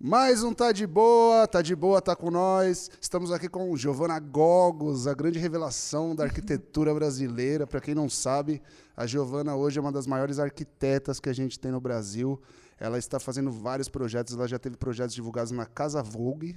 Mais um Tá de Boa, Tá de Boa, tá com nós. Estamos aqui com Giovana Gogos, a grande revelação da arquitetura brasileira. Para quem não sabe, a Giovana hoje é uma das maiores arquitetas que a gente tem no Brasil. Ela está fazendo vários projetos, ela já teve projetos divulgados na Casa Vogue.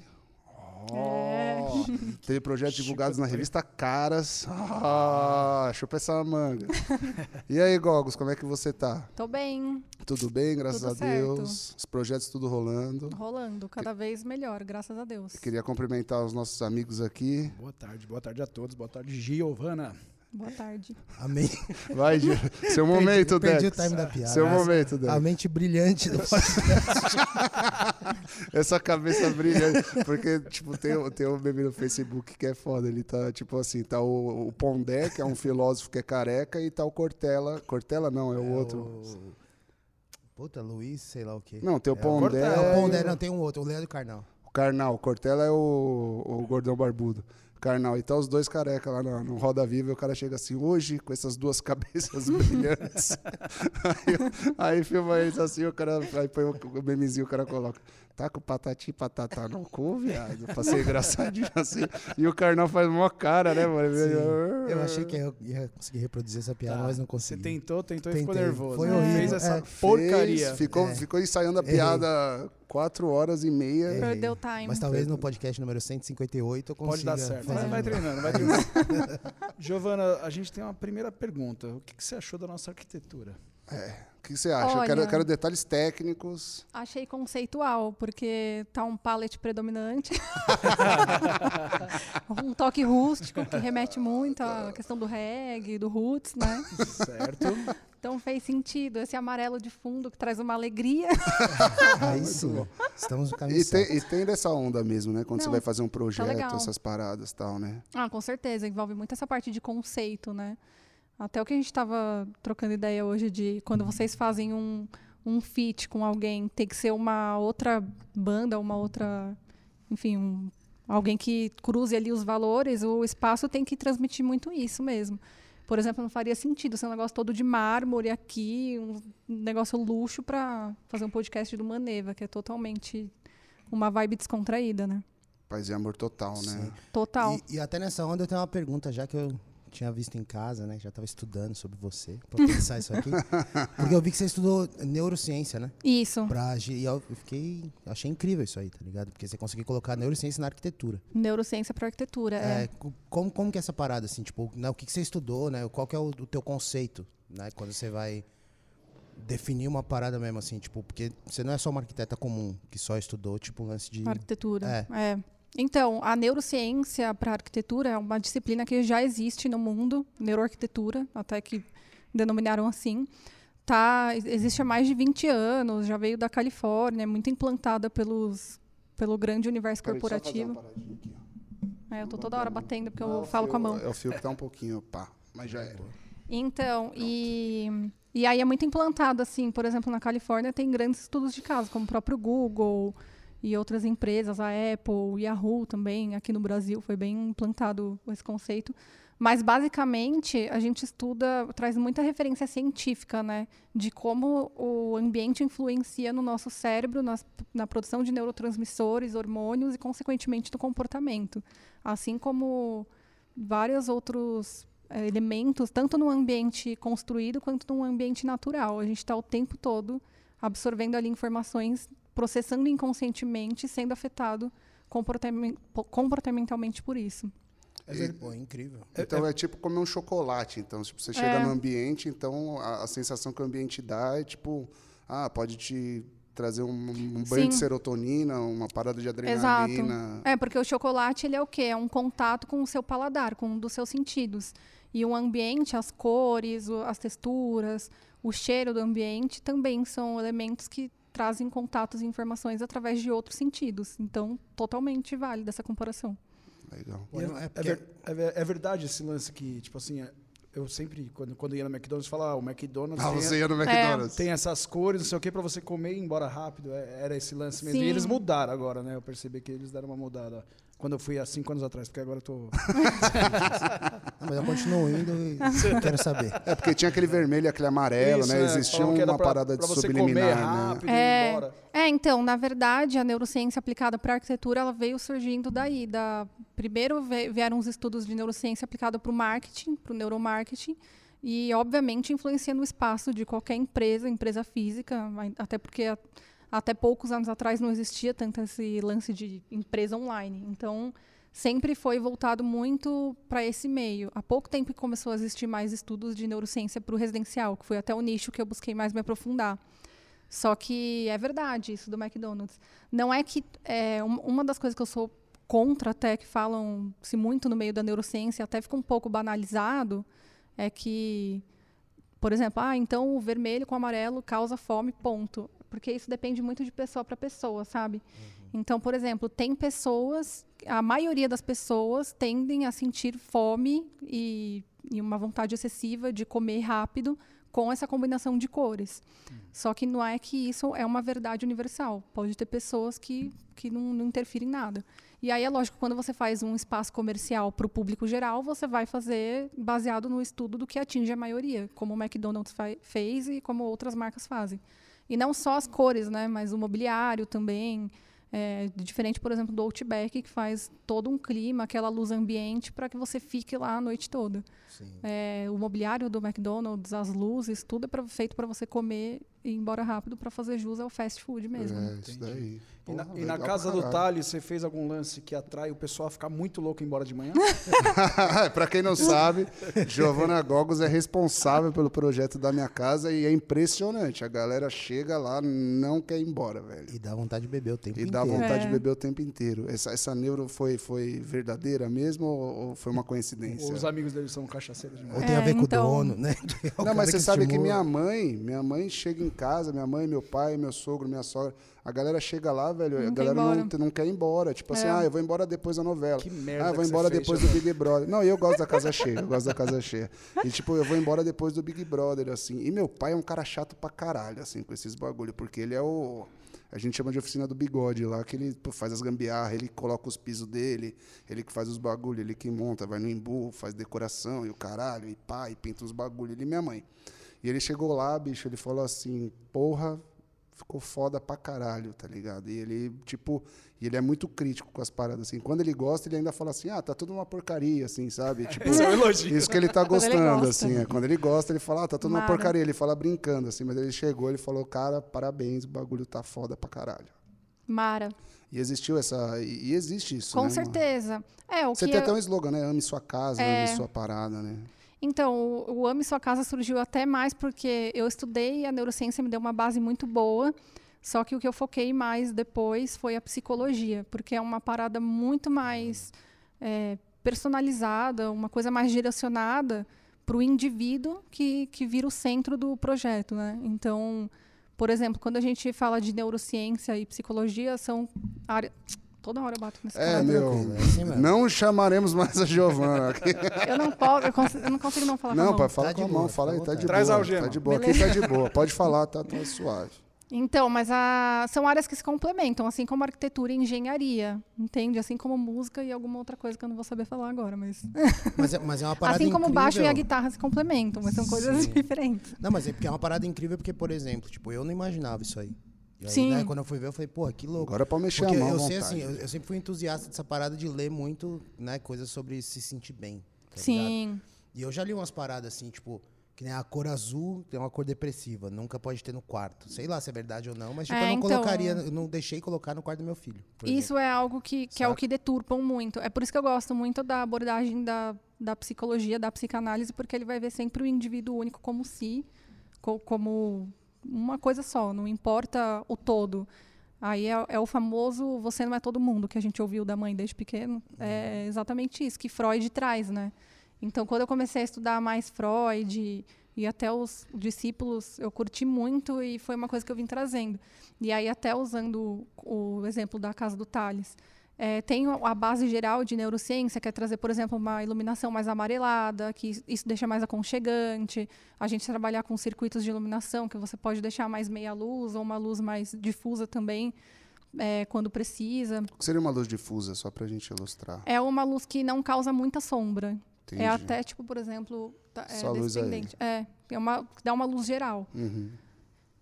Oh, Teve projetos divulgados na revista Caras. Ah, chupa essa manga. E aí, Gogos, como é que você tá? Tô bem, Tudo bem, graças Tudo a certo. Deus. Os projetos tudo rolando. rolando, cada vez melhor, graças a Deus. Queria cumprimentar os nossos amigos aqui. Boa tarde, boa tarde a todos. Boa tarde, Giovana. Boa tarde. Amém. Vai, Gil. Seu momento, perdi, Dex. perdi o time da piada. Seu momento, Dex. A mente brilhante do podcast. Essa cabeça brilha. Porque, tipo, tem, tem um meme no Facebook que é foda. Ele tá, tipo assim, tá o, o Pondé, que é um filósofo que é careca, e tá o Cortella. Cortella não, é o outro. O... Puta, Luiz, sei lá o quê. Não, tem o É, Pondé. É, o Pondé, não, tem um outro, o Leandro Carnal. O Karnal. O Cortella é o, o gordão barbudo. Karnal. E tá os dois careca lá no, no Roda Viva e o cara chega assim, hoje, com essas duas cabeças brilhantes. aí, aí filma eles assim, o cara aí põe o, o memezinho, o cara coloca. Tá com patati e patatá no cu, viado. Pra ser engraçadinho assim. E o Karnal faz uma cara, né, mano? Eu achei que eu ia conseguir reproduzir essa piada, Tá. mas não Você consegui. tentou, tentou e ficou Tentei. nervoso. Foi né? horrível, Fez essa é. porcaria. Fez, ficou, É. ficou ensaiando a Errei. piada quatro horas e meia. Errei. Perdeu o time. Mas talvez no podcast número 158 eu consiga Pode dar certo. fazer Vai, vai treinando, vai treinando. Giovana, a gente tem uma primeira pergunta. O que, que você achou da nossa arquitetura? O que você acha? Eu quero, eu Olha. quero detalhes técnicos. Achei conceitual, porque tá um palette predominante. um toque rústico que remete muito à questão do reggae, do roots, né? Certo? Então fez sentido. Esse amarelo de fundo que traz uma alegria. Aí sim, estamos no caminho E certo. tem, e tem dessa onda mesmo, né? Quando você Não, vai fazer um projeto, legal. essas paradas e tal, né? Ah, com certeza. Envolve muito essa parte de conceito, né? Até o que a gente estava trocando ideia hoje de quando vocês fazem um, um feat com alguém, tem que ser uma outra banda, uma outra. Enfim, um- alguém que cruze ali os valores, o espaço tem que transmitir muito isso mesmo. Por exemplo, não faria sentido ser um negócio todo de mármore aqui, um negócio luxo para fazer um podcast do Maneva, que é totalmente uma vibe descontraída, né? Paz e amor total, né? Sim. Total. E, e até nessa onda eu tenho uma pergunta, já que eu tinha visto em casa, né? Já estava estudando sobre você, pra pensar isso aqui. Porque eu vi que você estudou neurociência, né? Isso. Pra, e eu fiquei. Achei incrível isso aí, tá ligado? Porque você conseguiu colocar neurociência na arquitetura. Neurociência para arquitetura. é. É, co- como, como que é essa parada, assim, tipo, né, o que, que você estudou, né? Qual que é o, o teu conceito, né? Quando você vai definir uma parada mesmo, assim, tipo, porque você não é só uma arquiteta comum que só estudou, tipo, um lance de. Arquitetura. É. É. Então, a neurociência para arquitetura é uma disciplina que já existe no mundo, neuroarquitetura, até que denominaram assim. Tá, existe há mais de 20 anos, já veio da Califórnia, é muito implantada pelos, pelo grande universo Peraí, corporativo. aqui. É, eu tô toda hora batendo porque Não, eu o falo fio- com a mão. É o fio que tá um pouquinho, pá. Mas já é. Então, e, e aí é muito implantado, assim, por exemplo, na Califórnia tem grandes estudos de caso, como o próprio Google e outras empresas, a Apple, Yahoo também, aqui no Brasil foi bem implantado esse conceito. Mas, basicamente, a gente estuda, traz muita referência científica, né? De como o ambiente influencia no nosso cérebro, nas- na produção de neurotransmissores, hormônios e, consequentemente, no comportamento. Assim como vários outros eh, elementos, tanto no ambiente construído quanto no ambiente natural. A gente está o tempo todo absorvendo ali informações, processando inconscientemente, sendo afetado comportamen- po- comportamentalmente por isso. É Pô, incrível. Então é, tipo comer um chocolate. Então, tipo, você chega É. no ambiente, então a, a sensação que o ambiente dá é tipo, ah, pode te trazer um, um banho de Sim. serotonina, uma parada de adrenalina. É, porque o chocolate ele é o quê? É um contato com o seu paladar, com um dos seus sentidos. E o ambiente, as cores, o- as texturas, o cheiro do ambiente também são elementos que trazem contatos e informações através de outros sentidos. Então, totalmente válida essa comparação. Legal. E é é, porque- é ver- é verdade esse lance que, tipo assim, é- eu sempre, quando, quando ia no McDonald's, falava, ah, o McDonald's Ah, tem, você ia no McDonald's. tem essas cores, não sei o que, pra você comer e ir embora rápido. É- era esse lance mesmo. E Sim. eles mudaram agora, né? Eu percebi que eles deram uma mudada. Quando eu fui há cinco anos atrás, porque agora eu tô. Não, mas eu continuo indo e quero saber. É porque tinha aquele vermelho e aquele amarelo, Isso, né? é, Existia uma pra- parada de pra você subliminar, comer né? rápido e ir É, embora. é, então, na verdade, a neurociência aplicada para arquitetura, ela veio surgindo daí. Da, primeiro vieram os estudos de neurociência aplicada para o marketing, para o neuromarketing, e, obviamente, influenciando o espaço de qualquer empresa, empresa física, até porque a- até poucos anos atrás não existia tanto esse lance de empresa online. Então, sempre foi voltado muito para esse meio. Há pouco tempo começou a existir mais estudos de neurociência para o residencial, que foi até o nicho que eu busquei mais me aprofundar. Só que é verdade isso do McDonald's. Não é que é um- uma das coisas que eu sou contra até que falam se muito no meio da neurociência, até fica um pouco banalizado, é que por exemplo, ah, então o vermelho com o amarelo causa fome, ponto. Porque isso depende muito de pessoa para pessoa, sabe? Então, por exemplo, tem pessoas, a maioria das pessoas tendem a sentir fome e, e uma vontade excessiva de comer rápido com essa combinação de cores. Só que não é que isso é uma verdade universal. Pode ter pessoas que, que não, não interferem em nada. E aí é lógico, quando você faz um espaço comercial para o público geral, você vai fazer baseado no estudo do que atinge a maioria, como o McDonald's fez e como outras marcas fazem. E não só as cores, né, mas o mobiliário também. É, diferente, por exemplo, do Outback, que faz todo um clima, aquela luz ambiente, para que você fique lá a noite toda. É, o mobiliário do McDonald's, as luzes, tudo é pra- feito para você comer e ir embora rápido para fazer jus ao fast food mesmo. né? É, isso daí. E na, Porra, e na casa do. Thales, você fez algum lance que atrai o pessoal a ficar muito louco e ir embora de manhã? pra quem não sabe, Giovana Gogos é responsável pelo projeto da minha casa e é impressionante. A galera chega lá, não quer ir embora, velho. E dá vontade de beber o tempo E dá inteiro. vontade É. de beber o tempo inteiro. Essa, essa neuro foi, foi verdadeira mesmo ou, ou foi uma Ou coincidência? os amigos deles são cachaceiros demais? Ou tem a É, ver com então- o dono, né? O Não, mas você sabe que minha mãe, minha mãe chega em casa, minha mãe, meu pai, meu sogro, minha sogra, a galera chega lá, velho, a Não ir galera não, não quer ir embora. Tipo assim, É. ah, eu vou embora depois da novela. Que merda Ah, eu vou que você embora fez, depois do Giovanni. Big Brother. Não, eu gosto da casa cheia, eu gosto da casa cheia. E tipo, eu vou embora depois do Big Brother, assim. E meu pai é um cara chato pra caralho, assim, com esses bagulho, porque ele é o. A gente chama de oficina do bigode lá, que ele pô, faz as gambiarras, ele coloca os pisos dele, ele que faz os bagulho, ele que monta, vai no embu, faz decoração e o caralho, e pá, e pinta os bagulho, ele e minha mãe. E ele chegou lá, bicho, ele falou assim, porra, ficou foda pra caralho, tá ligado? E ele, tipo, e ele é muito crítico com as paradas, assim. Quando ele gosta, ele ainda fala assim, ah, tá tudo uma porcaria, assim, sabe? Tipo, Isso é um elogio. isso que ele tá ele gostando, gosta. assim. É. Quando ele gosta, ele fala, ah, tá tudo uma Mara. porcaria. Ele fala brincando, assim, mas ele chegou, ele falou, cara, parabéns, o bagulho tá foda pra caralho. Mara. E existiu essa. E, e existe isso. Com né, certeza. É, o Você que tem eu- até um slogan, né? Ame sua casa, É. ame sua parada, né? Então, o, Ame Sua Casa surgiu até mais porque eu estudei a neurociência me deu uma base muito boa. Só que o que eu foquei mais depois foi a psicologia, porque é uma parada muito mais é, personalizada, uma coisa mais direcionada para o indivíduo que, que vira o centro do projeto. Né? Então, por exemplo, quando a gente fala de neurociência e psicologia, são áreas. Toda hora eu bato nesse É, cara. meu. é assim mesmo. Não chamaremos mais a Giovana. Eu não posso, eu, cons- eu não consigo não falar com a Não, mão. pai, fala Tá com de a mão, boa, fala aí, tá de vontade. Traz a boa. algema. Tá de boa, aqui tá de boa. Pode falar, tá, tá suave. Então, mas a- são áreas que se complementam, assim como arquitetura e engenharia, entende? Assim como música e alguma outra coisa que eu não vou saber falar agora, mas... Mas é, mas é uma parada assim como o incrível. baixo e a guitarra se complementam, mas são coisas Sim. diferentes. Não, mas é porque é uma parada incrível porque, por exemplo, tipo, eu não imaginava isso aí. E aí, Sim. né, quando eu fui ver, eu falei, porra, que louco. Agora pode mexer Porque a mão. eu sei assim, eu, eu sempre fui entusiasta dessa parada de ler muito, né, coisas sobre se sentir bem. tá ligado? Sim, E eu já li umas paradas assim, tipo, que nem a cor azul tem uma cor depressiva, nunca pode ter no quarto. Sei lá se é verdade ou não, mas tipo, É, eu não então- colocaria, eu não deixei colocar no quarto do meu filho. isso é algo que, que é o que deturpam muito. É por isso que eu gosto muito da abordagem da, da psicologia, da psicanálise, porque ele vai ver sempre o indivíduo único como si, co- como uma coisa só, não importa o todo. Aí é, é o famoso você não é todo mundo que a gente ouviu da mãe desde pequeno. É exatamente isso que Freud traz, né? Então, quando eu comecei a estudar mais Freud e até os discípulos, eu curti muito e foi uma coisa que eu vim trazendo. E aí, até usando o, o exemplo da casa do Tales, é, tem a base geral de neurociência, que é trazer, por exemplo, uma iluminação mais amarelada, que isso deixa mais aconchegante. A gente trabalhar com circuitos de iluminação, que você pode deixar mais meia luz ou uma luz mais difusa também, é, quando precisa. O que seria uma luz difusa, só pra gente ilustrar? É uma luz que não causa muita sombra. Entendi. É até, tipo, por exemplo, tá- é, Só descendente. É, é uma, dá uma luz geral. Uhum.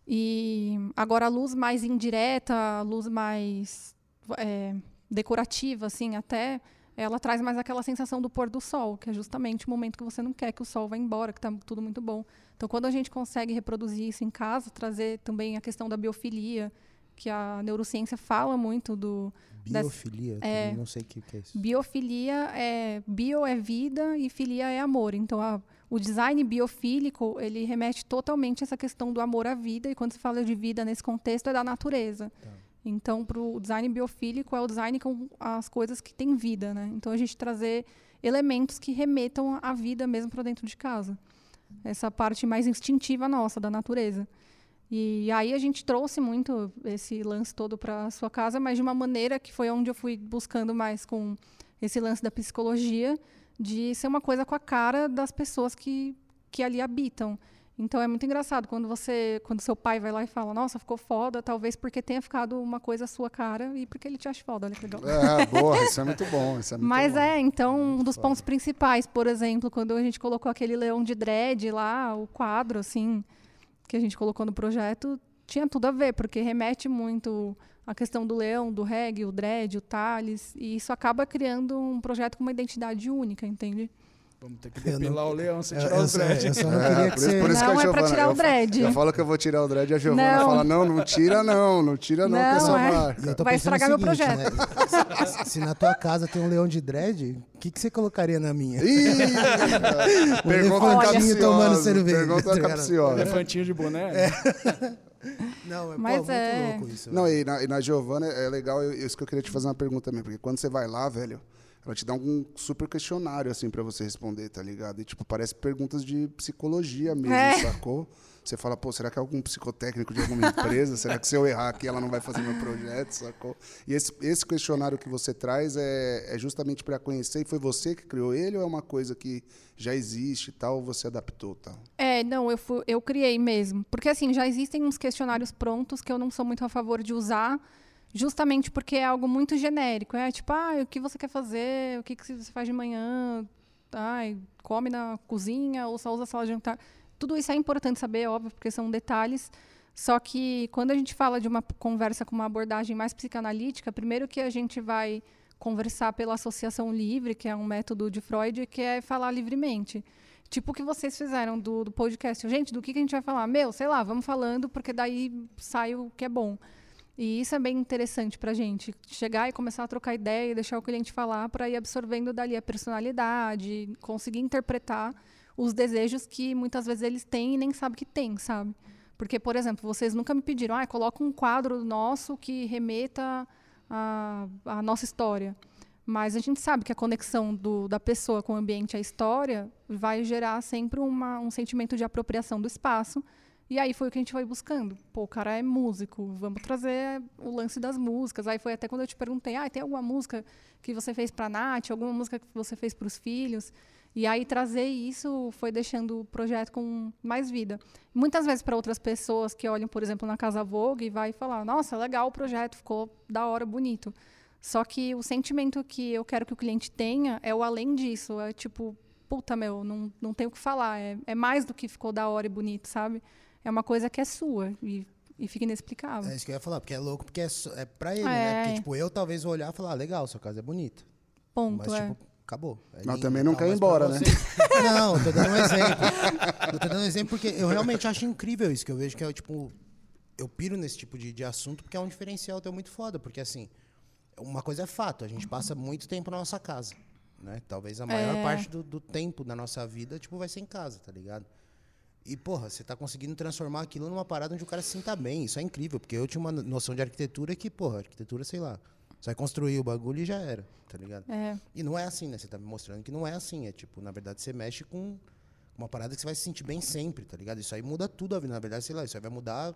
E agora a luz mais indireta, a luz mais é, decorativa, assim, até ela traz mais aquela sensação do pôr do sol, que é justamente o momento que você não quer que o sol vá embora, que está tudo muito bom. Então, quando a gente consegue reproduzir isso em casa, trazer também a questão da biofilia, que a neurociência fala muito do das- Biofilia? é. Não sei o que, que é isso. biofilia é bio é vida e filia é amor. Então, a- o design biofílico ele remete totalmente a essa questão do amor à vida e quando se fala de vida nesse contexto é da natureza. Então, para o design biofílico é o design com as coisas que têm vida, né? Então, a gente trazer elementos que remetam à vida mesmo para dentro de casa. Essa parte mais instintiva nossa da natureza. E aí a gente trouxe muito esse lance todo para a sua casa, mas de uma maneira que foi onde eu fui buscando mais com esse lance da psicologia, de ser uma coisa com a cara das pessoas que, que ali habitam. Então é muito engraçado quando você, quando seu pai vai lá e fala, nossa, ficou foda, talvez porque tenha ficado uma coisa à sua cara e porque ele te acha foda, olha que legal. É, boa, isso é muito bom. Isso é muito Mas bom. é, então, um dos pontos principais, por exemplo, quando a gente colocou aquele leão de dread lá, o quadro, assim, que a gente colocou no projeto, tinha tudo a ver, porque remete muito à questão do leão, do reggae, o dread, o Thales, e isso acaba criando um projeto com uma identidade única, entende? Vamos ter que Eu não- depilar o leão sem Eu, tirar eu os só, dread. eu só não É, queria por que você... por isso que Não, a é pra Giovana- tirar o eu dread. Eu falo que eu vou tirar o dread e a Giovana Não. fala, não, não tira não, não tira não, que é Não, só é. Marca. eu tô Vai o estragar meu seguinte, né? Se, se na tua casa tem um leão de dread, o que, que você colocaria na minha? Ih, pergunta elefantinho capciosa. tomando cerveja, Pergunta tá capciosa. Elefantinho de boné. Não, é Mas pô, é- muito louco isso. Não, e na, e na Giovana é legal, eu- isso que eu queria te fazer uma pergunta também, porque quando você vai lá, velho, ela te dá um super questionário, assim, pra você responder, tá ligado? E, tipo, parece perguntas de psicologia mesmo, É. sacou? Você fala, pô, será que é algum psicotécnico de alguma empresa? será que se eu errar aqui ela não vai fazer meu projeto, sacou? E esse, esse questionário que você traz é, é justamente pra conhecer, e foi você que criou ele ou é uma coisa que já existe e tal, ou você adaptou tal? É, não, eu, fui, eu criei mesmo. Porque, assim, já existem uns questionários prontos que eu não sou muito a favor de usar, justamente porque é algo muito genérico. É tipo, ah, o que você quer fazer? O que, que você faz de manhã? Ai, come na cozinha ou só usa a sala de jantar? Tudo isso é importante saber, óbvio, porque são detalhes. Só que quando a gente fala de uma conversa com uma abordagem mais psicanalítica, primeiro que a gente vai conversar pela associação livre, que é um método de Freud, que é falar livremente. Tipo o que vocês fizeram do, do podcast. Gente, do que, que a gente vai falar? Meu, sei lá, vamos falando, porque daí sai o que é bom. E isso é bem interessante para a gente. Chegar e começar a trocar ideia e deixar o cliente falar para ir absorvendo dali a personalidade, conseguir interpretar os desejos que muitas vezes eles têm e nem sabem que têm, sabe? Porque, por exemplo, vocês nunca me pediram, ah, coloca um quadro nosso que remeta à, nossa história. Mas a gente sabe que a conexão do, da pessoa com o ambiente a história vai gerar sempre uma, um sentimento de apropriação do espaço. E aí foi o que a gente foi buscando. Pô, o cara é músico, vamos trazer o lance das músicas. Aí foi até quando eu te perguntei, ah, tem alguma música que você fez para a Nath, alguma música que você fez para os filhos? E aí trazer isso foi deixando o projeto com mais vida. Muitas vezes para outras pessoas que olham, por exemplo, na Casa Vogue e vai falar, nossa, legal o projeto, ficou da hora, bonito. Só que o sentimento que eu quero que o cliente tenha é o além disso. É tipo, puta, meu, não, não tenho o que falar. É, é mais do que ficou da hora e bonito, sabe? É uma coisa que é sua e, e fica inexplicável. É isso que eu ia falar, porque é louco, porque é, é pra ele, É. né? Porque, tipo, eu talvez vou olhar e falar, ah, legal, sua casa é bonita. Ponto, Mas, é. tipo, acabou. É Mas também não tal, quer ir embora, né? Não, eu tô dando um exemplo. Eu tô dando um exemplo porque eu realmente acho incrível isso, que eu vejo que é, tipo, eu piro nesse tipo de, de assunto porque é um diferencial teu muito foda, porque, assim, uma coisa é fato, a gente passa muito tempo na nossa casa, né? Talvez a maior É. parte do, do tempo da nossa vida, tipo, vai ser em casa, tá ligado? E, porra, você tá conseguindo transformar aquilo numa parada onde o cara se sinta bem. Isso é incrível, porque eu tinha uma noção de arquitetura que, porra, arquitetura, sei lá, você vai construir o bagulho e já era, tá ligado? É. E não é assim, né? Você tá me mostrando que não é assim. É tipo, na verdade, você mexe com uma parada que você vai se sentir bem sempre, tá ligado? Isso aí muda tudo a vida. Na verdade, sei lá, isso aí vai mudar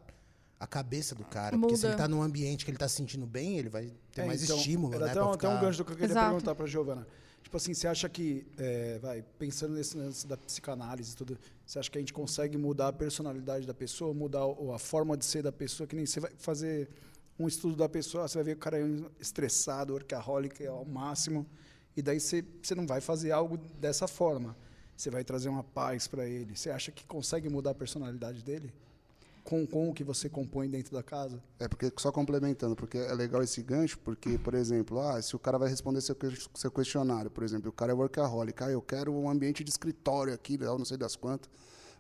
a cabeça do cara. Porque se ele Muda. tá num ambiente que ele tá se sentindo bem, ele vai ter É, mais então, estímulo, né? até, um, até um ficar- gancho do que eu queria Exato. perguntar pra Giovana. Tipo assim, você acha que, é, vai, pensando nesse lance da psicanálise e tudo, você acha que a gente consegue mudar a personalidade da pessoa, mudar a forma de ser da pessoa, que nem você vai fazer um estudo da pessoa, você vai ver o cara é estressado, workaholic ao máximo, e daí você, você não vai fazer algo dessa forma. Você vai trazer uma paz para ele. Você acha que consegue mudar a personalidade dele? Com, com o que você compõe dentro da casa? É, porque só complementando, porque é legal esse gancho, porque, por exemplo, ah, se o cara vai responder seu, seu questionário, por exemplo, o cara é workaholic, ah, eu quero um ambiente de escritório aqui, não sei das quantas.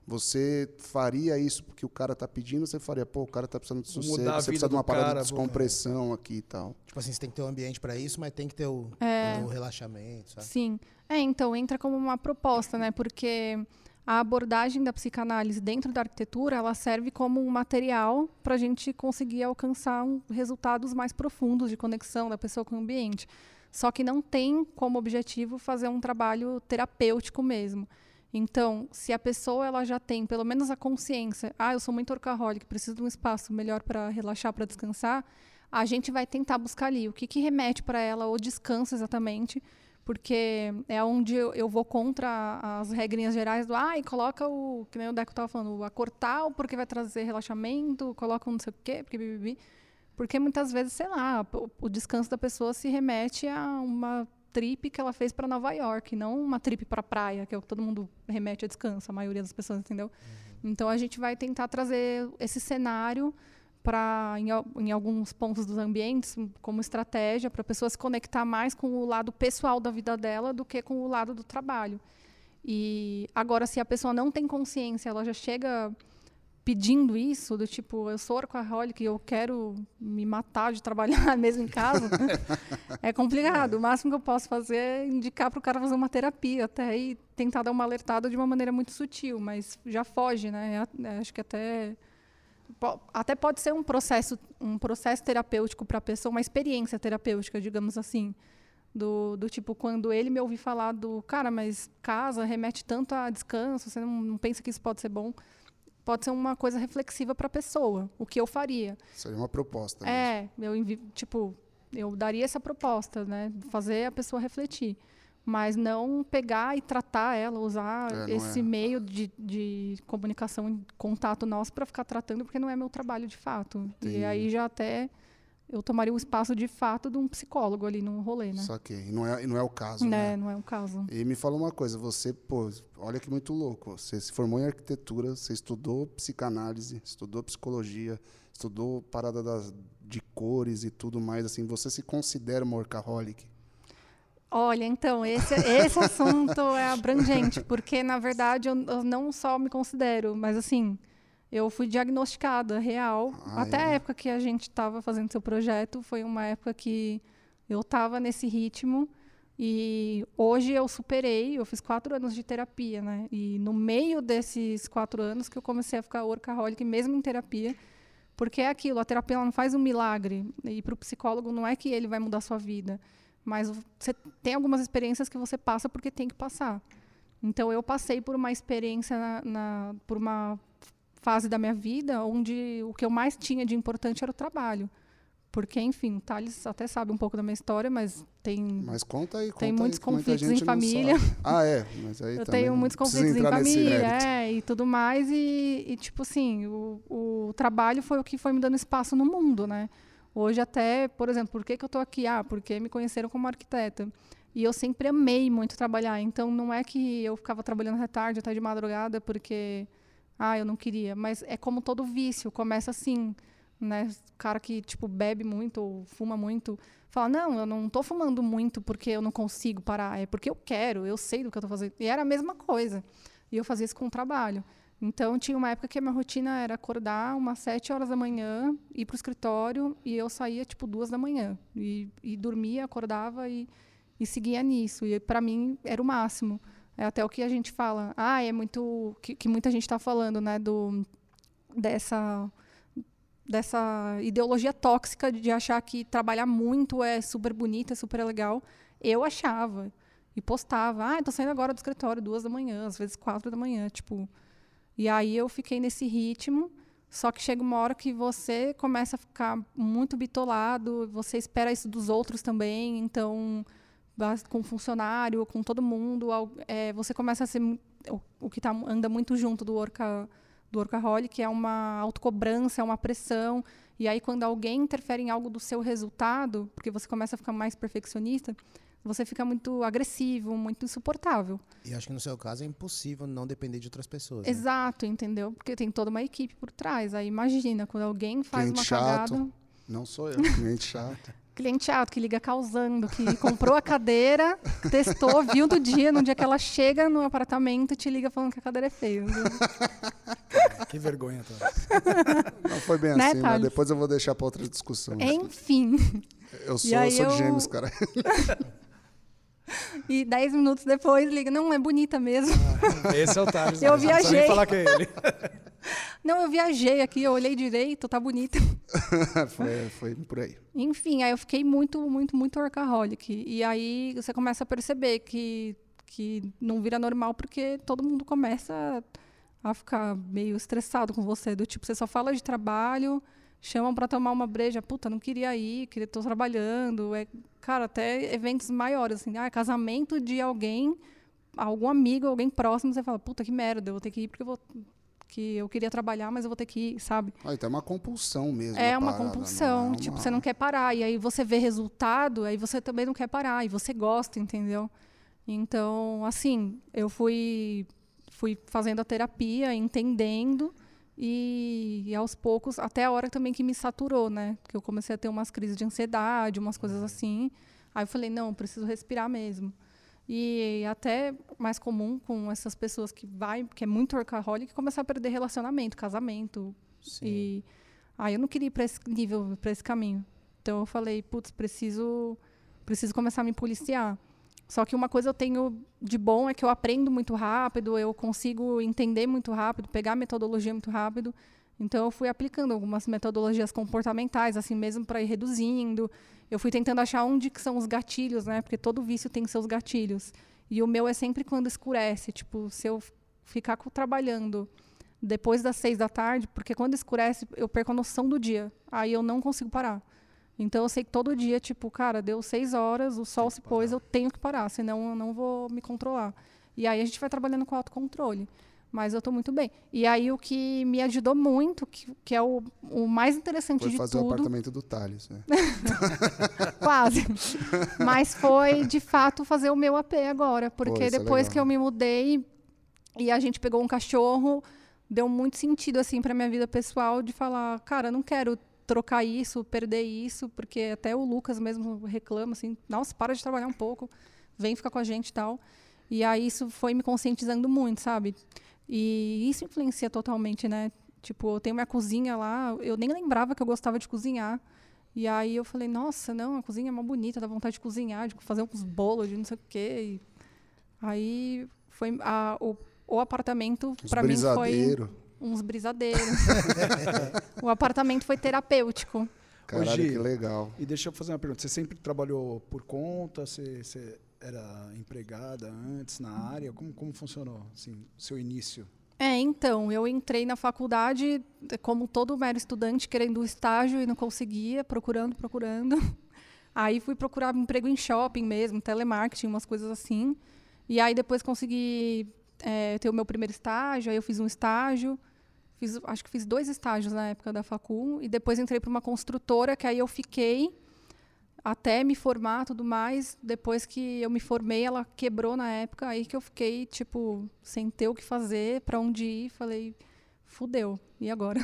Você faria isso porque o cara está pedindo, você faria, pô, o cara está precisando de sossego, você precisa de uma parada cara, de descompressão pô, aqui e tal. Tipo assim, você tem que ter um ambiente para isso, mas tem que ter o, é, o relaxamento, sabe? Sim. É, então entra como uma proposta, né? Porque a abordagem da psicanálise dentro da arquitetura, ela serve como um material para a gente conseguir alcançar um, resultados mais profundos de conexão da pessoa com o ambiente. Só que não tem como objetivo fazer um trabalho terapêutico mesmo. Então, se a pessoa ela já tem pelo menos a consciência, ah, eu sou muito orcaholic, preciso de um espaço melhor para relaxar, para descansar, a gente vai tentar buscar ali o que, que remete para ela o descanso exatamente, porque é onde eu, eu, vou contra as regrinhas gerais do, ah, e coloca o, que nem o Deco estava falando, o acortar, porque vai trazer relaxamento, coloca um não sei o quê, porque bibibi. Porque muitas vezes, sei lá, o, o descanso da pessoa se remete a uma trip que ela fez para Nova York, não uma trip para praia, que é o que todo mundo remete a descanso, a maioria das pessoas, entendeu? Uhum. Então a gente vai tentar trazer esse cenário para em, em, alguns pontos dos ambientes como estratégia para a pessoa se conectar mais com o lado pessoal da vida dela do que com o lado do trabalho. E agora se a pessoa não tem consciência, ela já chega pedindo isso, do tipo, eu sou workaholic e eu quero me matar de trabalhar mesmo em casa, é complicado. O máximo que eu posso fazer é indicar para o cara fazer uma terapia até e tentar dar uma alertada de uma maneira muito sutil, mas já foge, né? É, é acho que até até pode ser um processo um processo terapêutico para a pessoa, uma experiência terapêutica, digamos assim. Do, do tipo, quando ele me ouvir falar do, cara, mas casa remete tanto a descanso, você não, não pensa que isso pode ser bom? pode ser uma coisa reflexiva para a pessoa, o que eu faria. Seria uma proposta. É, eu tipo, eu daria essa proposta, né, fazer a pessoa refletir, mas não pegar e tratar ela, usar é, esse é. meio de, de comunicação, contato nosso para ficar tratando, porque não é meu trabalho de fato. Entendi. E aí já até eu tomaria o espaço de fato de um psicólogo ali no rolê, né? Só que não é, não é o caso, né? né? Não é o caso. E me fala uma coisa, você, pô, olha que muito louco. Você se formou em arquitetura, você estudou psicanálise, estudou psicologia, estudou parada das, de cores e tudo mais, assim, você se considera uma workaholic? Olha, então, esse, esse assunto é abrangente, porque, na verdade, eu, eu não só me considero, mas, assim, eu fui diagnosticada real. Ah, Até é. a época que a gente estava fazendo seu projeto, foi uma época que eu estava nesse ritmo. E hoje eu superei, eu fiz quatro anos de terapia, né? E no meio desses quatro anos que eu comecei a ficar workaholic, mesmo em terapia, porque é aquilo, a terapia não faz um milagre. E para o psicólogo não é que ele vai mudar a sua vida, mas você tem algumas experiências que você passa porque tem que passar. Então eu passei por uma experiência na, na por uma fase da minha vida onde o que eu mais tinha de importante era o trabalho. Porque, enfim, Thales até sabe um pouco da minha história, mas tem. Mas conta aí, conta Tem muitos aí, conflitos em família. Ah, é. Mas aí eu tenho muitos conflitos em família, é, e tudo mais. E, e, tipo assim, o, o trabalho foi o que foi me dando espaço no mundo, né? Hoje até, por exemplo, por que, que eu estou aqui? Ah, porque me conheceram como arquiteta. E eu sempre amei muito trabalhar. Então, não é que eu ficava trabalhando até tarde, até de madrugada, porque ah, eu não queria. Mas é como todo vício, começa assim, né? Cara que, tipo, bebe muito ou fuma muito, fala, não, eu não estou fumando muito porque eu não consigo parar, é porque eu quero, eu sei do que eu estou fazendo. E era a mesma coisa. E eu fazia isso com o trabalho. Então, tinha uma época que a minha rotina era acordar umas sete horas da manhã, ir para o escritório, e eu saía, tipo, duas da manhã. E, e dormia, acordava e, e seguia nisso. E, para mim, era o máximo. É até o que a gente fala. Ah, é muito. que, que muita gente está falando, né? Do, dessa, dessa ideologia tóxica de achar que trabalhar muito é super bonito, é super legal. Eu achava. E postava. Ah, estou saindo agora do escritório duas da manhã, às vezes quatro da manhã. Tipo. E aí eu fiquei nesse ritmo. Só que chega uma hora que você começa a ficar muito bitolado, você espera isso dos outros também, então com funcionário, com todo mundo, é, você começa a ser o, o que tá, anda muito junto do, orca, do workaholic é uma autocobrança, é uma pressão. E aí, quando alguém interfere em algo do seu resultado, porque você começa a ficar mais perfeccionista, você fica muito agressivo, muito insuportável. E acho que no seu caso é impossível não depender de outras pessoas. né? Exato, entendeu? Porque tem toda uma equipe por trás. Aí imagina, quando alguém faz Cliente uma chato. cagada. Não sou eu, cliente chato. Cliente chato que liga causando, que comprou a cadeira, testou, viu do dia, no dia que ela chega no apartamento, te liga falando que a cadeira é feia. Que vergonha, tá? Não foi bem Né, assim, mas Thales? depois eu vou deixar pra outra discussão. Enfim. Eu sou, eu sou de eu- gêmeos, cara. E dez minutos depois liga, não, é bonita mesmo. Esse é o Thales. Eu né? Não viajei. falar que é ele. Não, eu viajei aqui, eu olhei direito, tá bonita. foi, foi por aí. Enfim, aí eu fiquei muito, muito, muito workaholic. E aí você começa a perceber que, que não vira normal porque todo mundo começa a ficar meio estressado com você. Do tipo, você só fala de trabalho, chamam pra tomar uma breja. Puta, não queria ir, queria tô trabalhando. É, cara, até eventos maiores, assim, ah, casamento de alguém, algum amigo, alguém próximo, você fala, puta, que merda, eu vou ter que ir porque eu vou. Que eu queria trabalhar, mas eu vou ter que ir, sabe? Ah, então é uma compulsão mesmo. É uma parada, compulsão. não é Tipo, uma- você não quer parar. E aí você vê resultado, aí você também não quer parar. E você gosta, entendeu? Então, assim, eu fui, fui fazendo a terapia, entendendo. E, e aos poucos, até a hora também que me saturou, né? Que eu comecei a ter umas crises de ansiedade, umas coisas assim. Aí eu falei, não, preciso respirar mesmo. E até mais comum com essas pessoas que vai, que é muito workaholic, começar a perder relacionamento, casamento, Sim. e aí eu não queria ir para esse nível, para esse caminho. Então eu falei, putz, preciso, preciso começar a me policiar. Só que uma coisa eu tenho de bom é que eu aprendo muito rápido, eu consigo entender muito rápido, pegar metodologia muito rápido. Então eu fui aplicando algumas metodologias comportamentais, assim mesmo para ir reduzindo. Eu fui tentando achar onde que são os gatilhos, né? Porque todo vício tem seus gatilhos. E o meu é sempre quando escurece, tipo, se eu ficar trabalhando depois das seis da tarde, porque quando escurece eu perco a noção do dia. Aí eu não consigo parar. Então eu sei que todo dia, tipo, cara, deu seis horas, o sol se pôs, eu tenho que parar, senão eu não vou me controlar. E aí a gente vai trabalhando com autocontrole. Mas eu estou muito bem. E aí o que me ajudou muito, que, que é o, o mais interessante Foi de fazer o tudo, apartamento do Thales, né? quase. Mas foi, de fato, fazer o meu AP agora. Porque Pô, é depois legal. que eu me mudei e a gente pegou um cachorro, deu muito sentido, assim, pra minha vida pessoal de falar, cara, eu não quero trocar isso, perder isso, porque até o Lucas mesmo reclama, assim, nossa, para de trabalhar um pouco, vem ficar com a gente e tal. E aí isso foi me conscientizando muito, sabe? E isso influencia totalmente, né? Tipo, eu tenho minha cozinha lá, eu nem lembrava que eu gostava de cozinhar. E aí eu falei, nossa, não, a cozinha é mó bonita, dá vontade de cozinhar, de fazer uns bolos, de não sei o quê. E aí foi a- o, o apartamento para mim foi. Uns brisadeiros. o apartamento foi terapêutico. Caralho, Gi, que legal. E deixa eu fazer uma pergunta. Você sempre trabalhou por conta? Você, você era empregada antes na área? Como, como funcionou assim, seu início? É, então, eu entrei na faculdade como todo mero estudante, querendo um estágio e não conseguia, procurando, procurando. Aí fui procurar emprego em shopping mesmo, telemarketing, umas coisas assim. E aí depois consegui é, ter o meu primeiro estágio, aí eu fiz um estágio, fiz, acho que fiz dois estágios na época da facul, e depois entrei para uma construtora, que aí eu fiquei até me formar tudo mais. Depois que eu me formei, ela quebrou na época, aí que eu fiquei, tipo, sem ter o que fazer, para onde ir, falei, fudeu, e agora?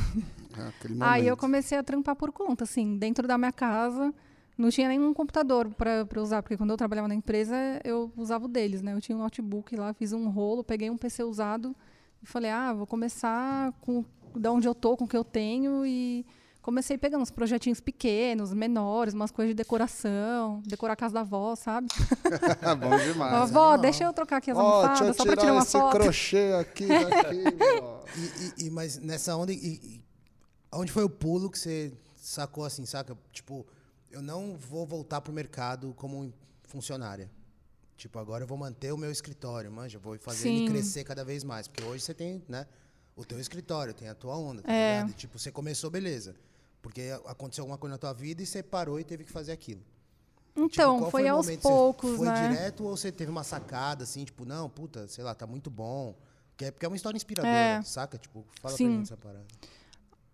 É aquele Aí eu comecei a trampar por conta, assim, dentro da minha casa. Não tinha nenhum computador para usar, porque quando eu trabalhava na empresa, eu usava o deles, né? Eu tinha um notebook lá, fiz um rolo, peguei um PC usado e falei, ah, vou começar com da onde eu tô, com o que eu tenho e comecei pegando uns projetinhos pequenos, menores, umas coisas de decoração, decorar a casa da avó, sabe? Bom demais. Avó, deixa eu trocar aqui as eu almofadas só pra tirar uma esse foto. crochê aqui daqui, ó. E, e- e- mas nessa onda, e, e- onde foi o pulo que você sacou assim, saca? Tipo, eu não vou voltar pro mercado como funcionária. Tipo, agora eu vou manter o meu escritório, manja, vou fazer Sim. ele crescer cada vez mais. Porque hoje você tem, né, o teu escritório, tem a tua onda, tá É. ligado? E, tipo, você começou, beleza. Porque aconteceu alguma coisa na tua vida e você parou e teve que fazer aquilo. Tipo, Então, qual foi o aos momento? poucos, você foi né? direto ou você teve uma sacada assim, tipo, não, puta, sei lá, tá muito bom, Que é porque é uma história inspiradora, É. saca? Tipo, fala Sim. pra gente essa parada.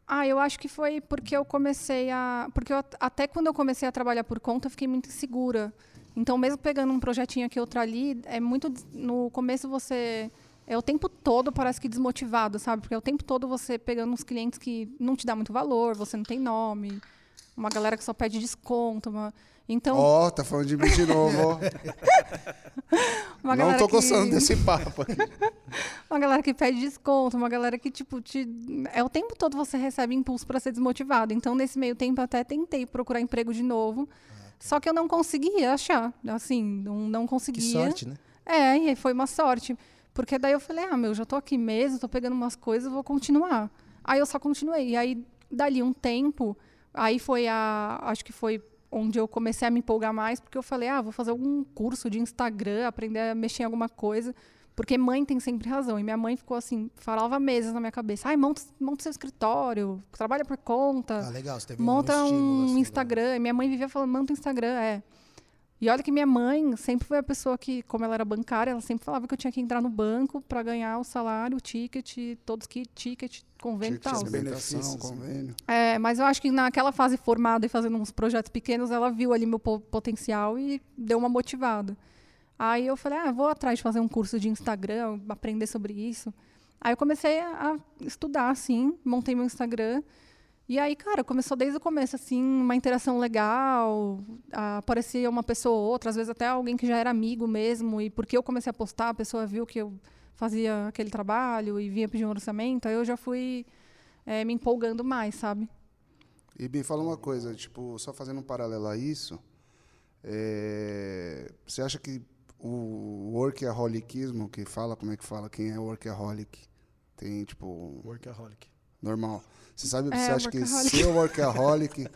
Ah, eu acho que foi porque eu comecei a. Porque eu, até quando eu comecei a trabalhar por conta, eu fiquei muito insegura. Então, mesmo pegando um projetinho aqui outro ali, é muito. No começo você. É o tempo todo parece que desmotivado, sabe? Porque é o tempo todo você pegando uns clientes que não te dá muito valor, você não tem nome, uma galera que só pede desconto. Uma... Então, Ó, tá falando de mim de novo, Não tô que... gostando desse papo aqui. Uma galera que pede desconto, uma galera que, tipo, te... é o tempo todo você recebe impulso para ser desmotivado. Então, nesse meio tempo, eu até tentei procurar emprego de novo. Só que eu não conseguia achar. Assim, não, não Que conseguia. sorte, né? É, e foi uma sorte. Porque daí eu falei, ah, meu, já tô aqui mesmo, tô pegando umas coisas, vou continuar. Aí eu só continuei. E aí, dali um tempo, aí foi a. Acho que foi onde eu comecei a me empolgar mais, porque eu falei, ah, vou fazer algum curso de Instagram, aprender a mexer em alguma coisa. Porque mãe tem sempre razão. E minha mãe ficou assim, falava meses na minha cabeça. Ai, monta, monta seu escritório, trabalha por conta Ah, legal, você teve monta um, estímulo, um assim, Instagram. E minha mãe vivia falando, monta um Instagram, é. E olha que minha mãe sempre foi a pessoa que, como ela era bancária, ela sempre falava que eu tinha que entrar no banco para ganhar o salário, o ticket, todos que ticket, convênio e tal. benefícios. convênio. É, mas eu acho que naquela fase formada e fazendo uns projetos pequenos, ela viu ali meu po- potencial e deu uma motivada. Aí eu falei, ah, vou atrás de fazer um curso de Instagram, aprender sobre isso. Aí eu comecei a a estudar, assim, montei meu Instagram. E aí, cara, começou desde o começo, assim, uma interação legal, aparecia uma pessoa ou outra, às vezes até alguém que já era amigo mesmo, e porque eu comecei a postar, a pessoa viu que eu fazia aquele trabalho e vinha pedir um orçamento, aí eu já fui eh, me empolgando mais, sabe? E me fala uma coisa, tipo, só fazendo um paralelo a isso, é, você acha que o workaholicismo, que fala, como é que fala, quem é workaholic, tem, tipo, Workaholic. Normal. Você sabe, É, você acha que ser workaholic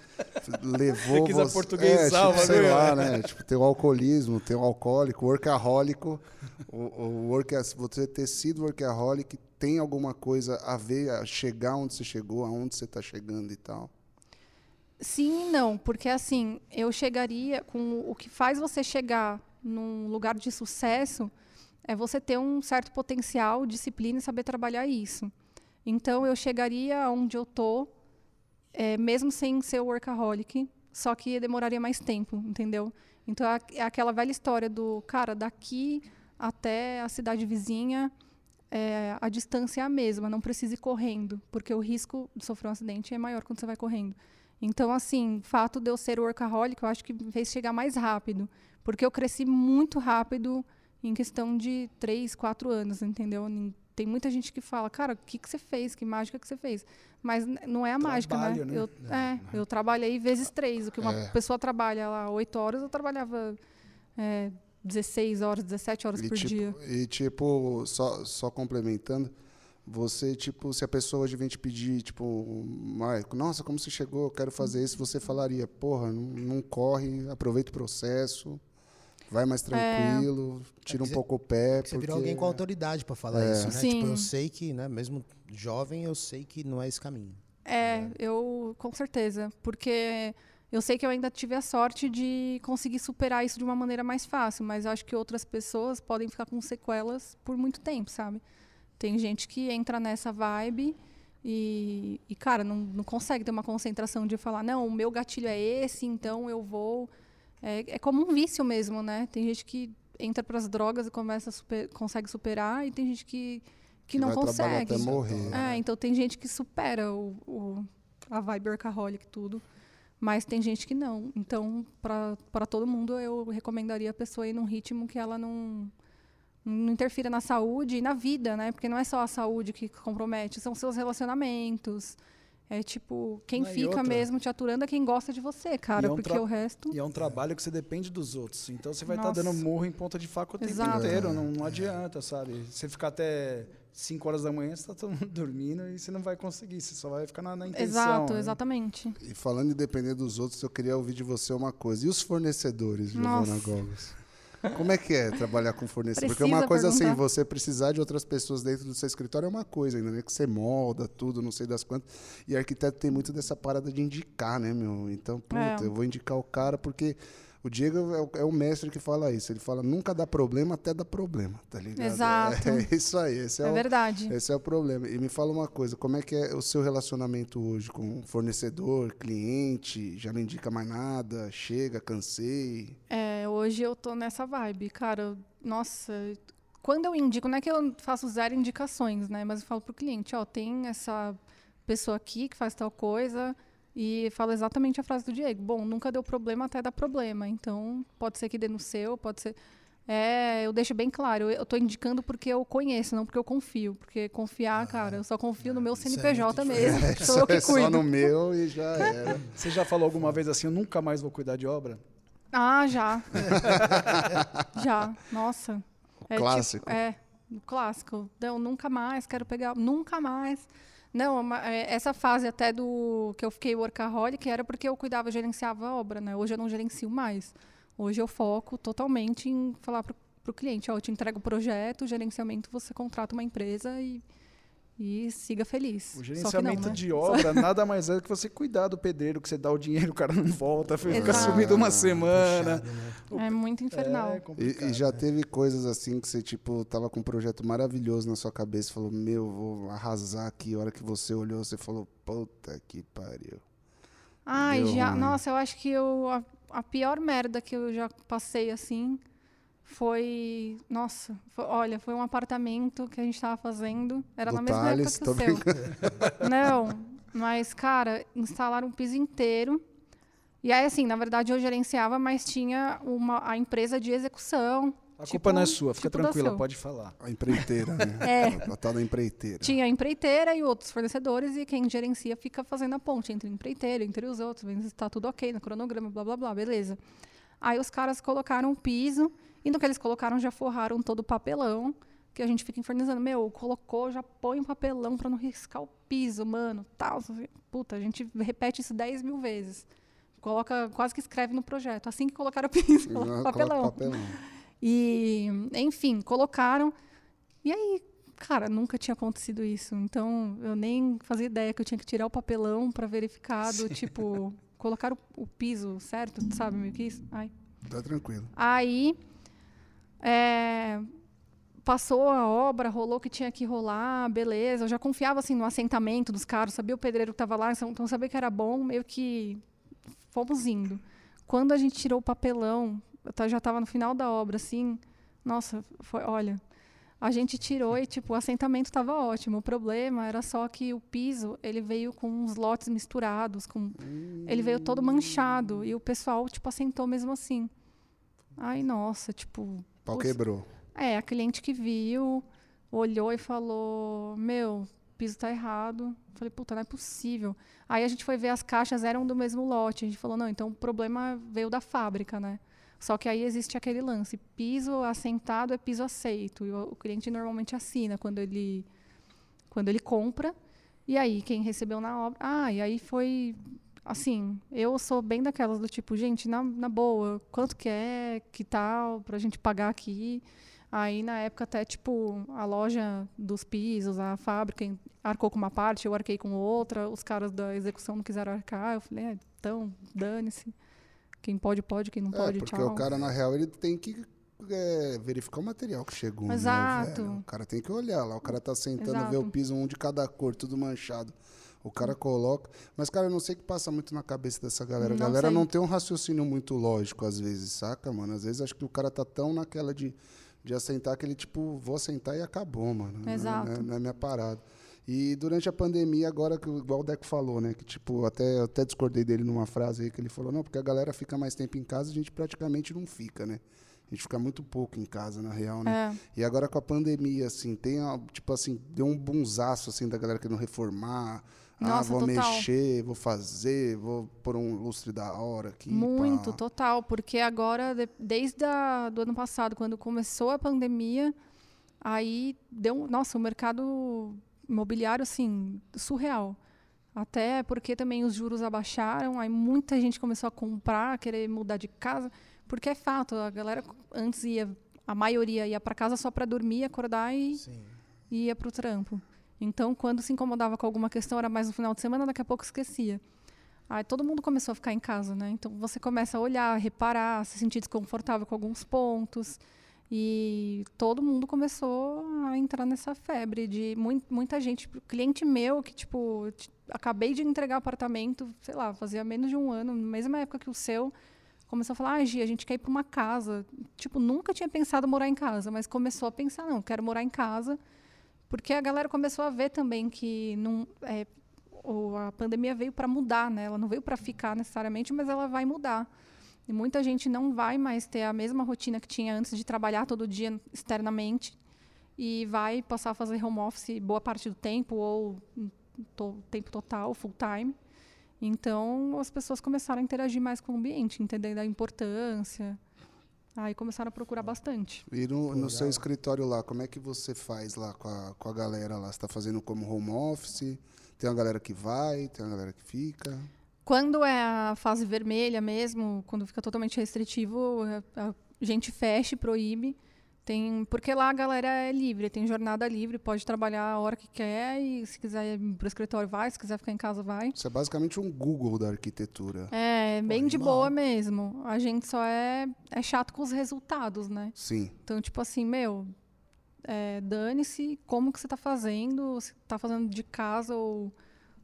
levou você... aportuguesar é, o tipo, sei bagulho, lá, né? né? Tipo, tem o alcoolismo, tem o alcoólico, o workahólico, o, o work, você ter sido workaholic tem alguma coisa a ver, a chegar onde você chegou, aonde você está chegando e tal? Sim e não, porque assim, eu chegaria com o que faz você chegar num lugar de sucesso é você ter um certo potencial, disciplina e saber trabalhar isso. Então eu chegaria onde eu tô, é, mesmo sem ser workaholic, só que demoraria mais tempo, entendeu? Então é é aquela velha história do cara daqui até a cidade vizinha, é, a distância é a mesma, não precisa ir correndo, porque o risco de sofrer um acidente é maior quando você vai correndo. Então, assim, o fato de eu ser workaholic, eu acho que me fez chegar mais rápido. Porque eu cresci muito rápido em questão de três, quatro anos, entendeu? Tem muita gente que fala, cara, o que, que você fez? Que mágica que você fez? Mas não é a mágica, né? Trabalho, né? Eu, é, eu trabalhei vezes três. O que uma É. pessoa trabalha lá oito horas, eu trabalhava é, 16 horas, 17 horas E por tipo, dia. e tipo, só, só complementando, você, tipo, se a pessoa hoje vem te pedir, tipo, Marco, nossa, como você chegou, eu quero fazer isso, você falaria, porra, não, não corre, aproveita o processo, vai mais tranquilo, tira um pouco o pé. Você porque... virou alguém com autoridade pra falar É. isso, né? Sim. Tipo, eu sei que, né, mesmo jovem, eu sei que não é esse caminho. É, eu com certeza, porque eu sei que eu ainda tive a sorte de conseguir superar isso de uma maneira mais fácil, mas eu acho que outras pessoas podem ficar com sequelas por muito tempo, sabe? Tem gente que entra nessa vibe e, e cara, não, não consegue ter uma concentração de falar, não, o meu gatilho é esse, então eu vou. É, é como um vício mesmo, né? Tem gente que entra para as drogas e começa super- consegue superar, e tem gente que, que, não vai trabalhar consegue. até morrer. É, então tem gente que supera o, o- a vibe workaholic tudo, mas tem gente que não. Então, para todo mundo, eu recomendaria a pessoa ir num ritmo que ela não, não interfira na saúde e na vida, né? Porque não é só a saúde que compromete, são seus relacionamentos. É tipo, quem Não, fica outra- mesmo te aturando é quem gosta de você, cara, é um porque o resto. E é um trabalho que você depende dos outros. Então você vai estar Nossa. dando murro em ponta de faca o tempo Exato. inteiro. Não, não adianta, sabe? Você ficar até 5 horas da manhã, você tá todo mundo dormindo e você não vai conseguir. Você só vai ficar na, na intenção. Exato, né? exatamente. E falando em depender dos outros, eu queria ouvir de você uma coisa. E os fornecedores, Giovana Nossa. Como é que é trabalhar com fornecedor? Porque Precisa uma coisa assim, perguntar. você precisar de outras pessoas dentro do seu escritório é uma coisa ainda, né? Que você molda tudo, não sei das quantas. E arquiteto tem muito dessa parada de indicar, né, meu? Então, puta, É. eu vou indicar o cara porque O Diego é o, é o mestre que fala isso. Ele fala, nunca dá problema até dá problema, tá ligado? Exato. É, isso aí. Esse é, É o, verdade. esse é o problema. E me fala uma coisa, como é que é o seu relacionamento hoje com fornecedor, cliente? Já não indica mais nada? Chega, cansei? É, hoje eu tô nessa vibe, cara. Nossa, quando eu indico, não é que eu faço zero indicações, né? Mas eu falo pro cliente, ó, tem essa pessoa aqui que faz tal coisa e falo exatamente a frase do Diego. Bom, nunca deu problema até dar problema. Então, pode ser que dê no seu, pode ser. É, eu deixo bem claro, eu, tô indicando porque eu conheço, não porque eu confio. Porque confiar, cara, eu só confio no meu é CNPJ muito mesmo. Sou eu que é só cuido. no meu e já era. Você já falou alguma vez assim, eu nunca mais vou cuidar de obra? Ah, já. já. Nossa. O clássico. é, o clássico. Não, nunca mais, quero pegar. Nunca mais. Não, é, essa fase até do que eu fiquei workaholic era porque eu cuidava, gerenciava a obra, né? Hoje eu não gerencio mais. Hoje eu foco totalmente em falar pro, pro cliente, ó, eu te entrego o projeto, o gerenciamento você contrata uma empresa e, e siga feliz. O Só que gerenciamento não, né? de obra nada mais é do que você cuidar do pedreiro, que você dá o dinheiro, o cara não volta, fica sumido uma semana. Puxado, né? É muito infernal. É E, e já teve coisas assim que você, tipo, tava com um projeto maravilhoso na sua cabeça e falou, meu, vou arrasar aqui. A hora que você olhou, você falou, puta que pariu. Ai, Deu já. ruim. Nossa, eu acho que eu, a, a pior merda que eu já passei assim foi. Nossa, foi- olha, foi um apartamento que a gente tava fazendo. Era Do na mesma Thales, época que o seu. Não, mas, cara, instalaram um piso inteiro. E aí, assim, na verdade eu gerenciava, mas tinha uma, a empresa de execução. A tipo- culpa não é sua, fica tipo tranquila, pode falar. A empreiteira, né? É. A, a tal da empreiteira. Tinha a empreiteira e outros fornecedores, e quem gerencia fica fazendo a ponte entre a empreiteira, entre os outros, vendo se está tudo ok no cronograma, blá blá blá, beleza. Aí os caras colocaram o piso, e no que eles colocaram já forraram todo o papelão, que a gente fica infernizando. Meu, colocou, já põe o papelão para não riscar o piso, mano, tal. Puta, a gente repete isso 10 mil vezes. Coloca, quase que escreve no projeto. Assim que colocaram o piso, coloca papelão. papelão. E, enfim, colocaram. E aí, cara, nunca tinha acontecido isso. Então, eu nem fazia ideia que eu tinha que tirar o papelão para verificar do tipo, colocar o, o piso certo, sabe meio que isso? Ai. Tá tranquilo. Aí, é, passou a obra, rolou que tinha que rolar, beleza. Eu já confiava assim no assentamento dos caras, sabia o pedreiro que estava lá, então então sabia que era bom, meio que fomos indo. Quando a gente tirou o papelão, eu já estava no final da obra, assim, nossa, foi, olha, a gente tirou e tipo o assentamento estava ótimo. O problema era só que o piso ele veio com uns lotes misturados, com ele veio todo manchado e o pessoal tipo assentou mesmo assim. Ai, nossa, tipo, Pau quebrou. é, a cliente que viu, olhou e falou: Meu, o piso tá errado. Falei, puta, não é possível. Aí a gente foi ver as caixas, eram do mesmo lote. A gente falou: Não, então o problema veio da fábrica, né? Só que aí existe aquele lance: piso assentado é piso aceito. E o, o cliente normalmente assina quando ele, quando ele compra. E aí, quem recebeu na obra. Ah, e aí foi. Assim, eu sou bem daquelas do tipo, gente, na, na boa, quanto que é, que tal, pra gente pagar aqui. Aí, na época, até, tipo, a loja dos pisos, a fábrica arcou com uma parte, eu arquei com outra, os caras da execução não quiseram arcar. Eu falei, é, então, dane-se. Quem pode, pode, quem não É, pode, porque tchau. o cara, na real, ele tem que é, verificar o material que chegou. né, Exato. velho? o cara tem que olhar lá. O cara tá sentando, Exato. vê o piso, um de cada cor, tudo manchado. O cara coloca. Mas, cara, eu não sei o que passa muito na cabeça dessa galera. A galera sei. não tem um raciocínio muito lógico, às vezes, saca, mano? Às vezes acho que o cara tá tão naquela de, de assentar que ele, tipo, vou assentar e acabou, mano. É- Exato. Não é, não é minha parada. E durante a pandemia, agora, que, o- igual o Deco falou, né? Que, tipo, até, eu até discordei dele numa frase aí que ele falou, não, porque a galera fica mais tempo em casa, a gente praticamente não fica, né? A gente fica muito pouco em casa, na real, né? É. E agora com a pandemia, assim, tem, tipo assim, deu um bunzaço, assim, da galera querendo reformar. Ah, Nossa, vou total. mexer, vou fazer, vou pôr um lustre da hora aqui. Muito, pá. total. Porque agora, de- desde a, do ano passado, quando começou a pandemia, aí deu. um- Nossa, o mercado imobiliário, assim, surreal. Até porque também os juros abaixaram, aí muita gente começou a comprar, querer mudar de casa. Porque é fato, a galera antes ia. A maioria ia para casa só para dormir, acordar e Sim. e ia para o trampo. Então, quando se incomodava com alguma questão, era mais no final de semana, daqui a pouco esquecia. Aí todo mundo começou a ficar em casa, né? Então você começa a olhar, reparar, se sentir desconfortável com alguns pontos. E todo mundo começou a entrar nessa febre de mui- muita gente, cliente meu que tipo, acabei de entregar apartamento, sei lá, fazia menos de um ano, na mesma época que o seu, começou a falar: "Ah, a gente quer ir para uma casa". Tipo, nunca tinha pensado morar em casa, mas começou a pensar: "Não, quero morar em casa". Porque a galera começou a ver também que não é, a pandemia veio para mudar, né? Ela não veio para ficar necessariamente, mas ela vai mudar. E muita gente não vai mais ter a mesma rotina que tinha antes de trabalhar todo dia externamente e vai passar a fazer home office boa parte do tempo ou to- tempo total, full time. Então, as pessoas começaram a interagir mais com o ambiente, entendendo a importância. Aí começaram a procurar bastante. E no, no seu escritório lá, como é que você faz lá com a, com a galera lá? Você está fazendo como home office? Tem uma galera que vai, tem uma galera que fica? Quando é a fase vermelha mesmo, quando fica totalmente restritivo, a a gente fecha e proíbe. Tem, porque lá a galera é livre, tem jornada livre, pode trabalhar a hora que quer e se quiser ir pro escritório vai, se quiser ficar em casa vai. Isso é basicamente um Google da arquitetura. É, bem de boa mesmo. A gente só é, é chato com os resultados, né? Sim. Então, tipo assim, meu, é, dane-se como que você está fazendo, se está fazendo de casa ou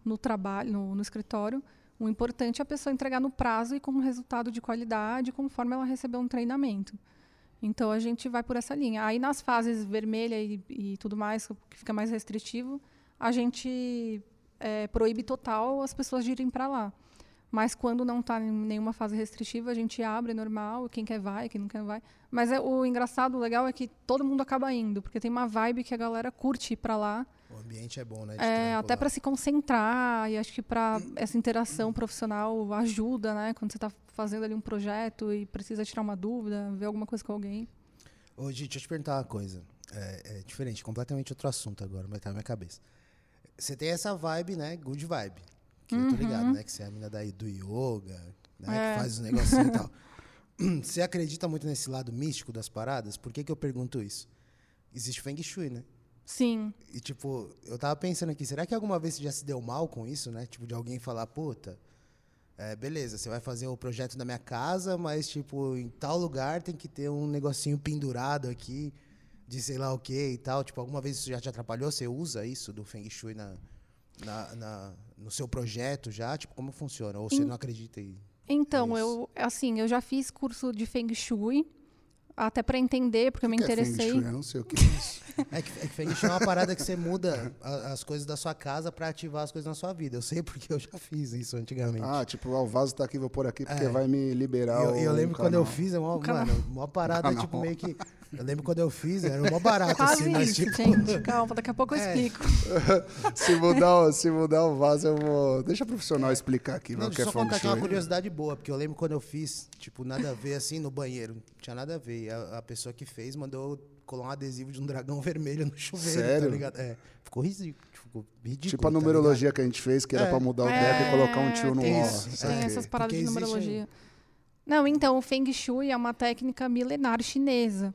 no trabalho, no, no escritório. O importante é a pessoa entregar no prazo e com um resultado de qualidade, conforme ela recebeu um treinamento. Então, a gente vai por essa linha. Aí, nas fases vermelha e, e tudo mais, que fica mais restritivo, a gente é, proíbe total as pessoas de irem para lá. Mas quando não está em nenhuma fase restritiva, a gente abre normal, quem quer vai, quem não quer vai. Mas é, o engraçado, o legal é que todo mundo acaba indo, porque tem uma vibe que a galera curte ir para lá, O ambiente é bom, né? é, até para se concentrar e acho que para essa interação profissional ajuda, né? Quando você está fazendo ali um projeto e precisa tirar uma dúvida, ver alguma coisa com alguém. Ô, Gi, deixa eu te perguntar uma coisa. É, é diferente, completamente outro assunto agora, mas tá na minha cabeça. Você tem essa vibe, né? Good vibe. Que eu tô ligado, né? Que você é a mina daí do yoga, né? Uhum. É. Que faz os negocinhos e tal. Você acredita muito nesse lado místico das paradas? Por que, que eu pergunto isso? Existe Feng Shui, né? Sim. E, tipo, eu tava pensando aqui, será que alguma vez você já se deu mal com isso, né? Tipo, de alguém falar, puta, é, beleza, você vai fazer o projeto da minha casa, mas, tipo, em tal lugar tem que ter um negocinho pendurado aqui, de sei lá o que e tal. Tipo, alguma vez isso já te atrapalhou? Você usa isso do Feng Shui na, na, na- no seu projeto já? Tipo, como funciona? Ou você Em- não acredita em... Então, Isso. eu assim, eu já fiz curso de Feng Shui, até para entender, porque eu me que é Feng interessei. Shui? Eu não sei o que é isso. É que, é que Feng Shui é uma parada que você muda a- as coisas da sua casa pra ativar as coisas na sua vida. Eu sei porque eu já fiz isso antigamente. ah, tipo, ah, o vaso tá aqui, vou pôr aqui porque É. vai me liberar eu, o eu lembro quando eu canal. fiz, é uma, canal. mano, uma parada, canal. tipo, meio que. Eu lembro quando eu fiz, era uma barata, Quase assim, mas isso, tipo. gente. Calma, daqui a pouco eu É. explico. se, mudar, o- se mudar o vaso, eu vou... Deixa o profissional explicar aqui Não, é eu só contar aqui uma Shui. curiosidade boa, porque eu lembro quando eu fiz, tipo, nada a ver assim no banheiro. Não tinha nada a ver. E A, a pessoa que fez mandou colar um adesivo de um dragão vermelho no chuveiro, Sério? tá ligado? É. Ficou ridículo. Ficou ridículo Tipo a tá numerologia que a gente fez, que era É. pra mudar o É, deck e colocar um tio no ó. Tem essas paradas Porque de numerologia. Não, então, o Feng Shui é uma técnica milenar chinesa.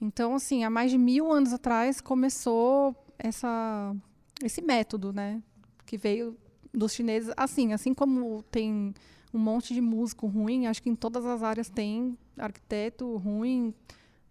Então, assim, há mais de mil anos atrás começou essa, esse método, né? Que veio dos chineses. Assim, assim como tem um monte de músico ruim, acho que em todas as áreas tem arquiteto ruim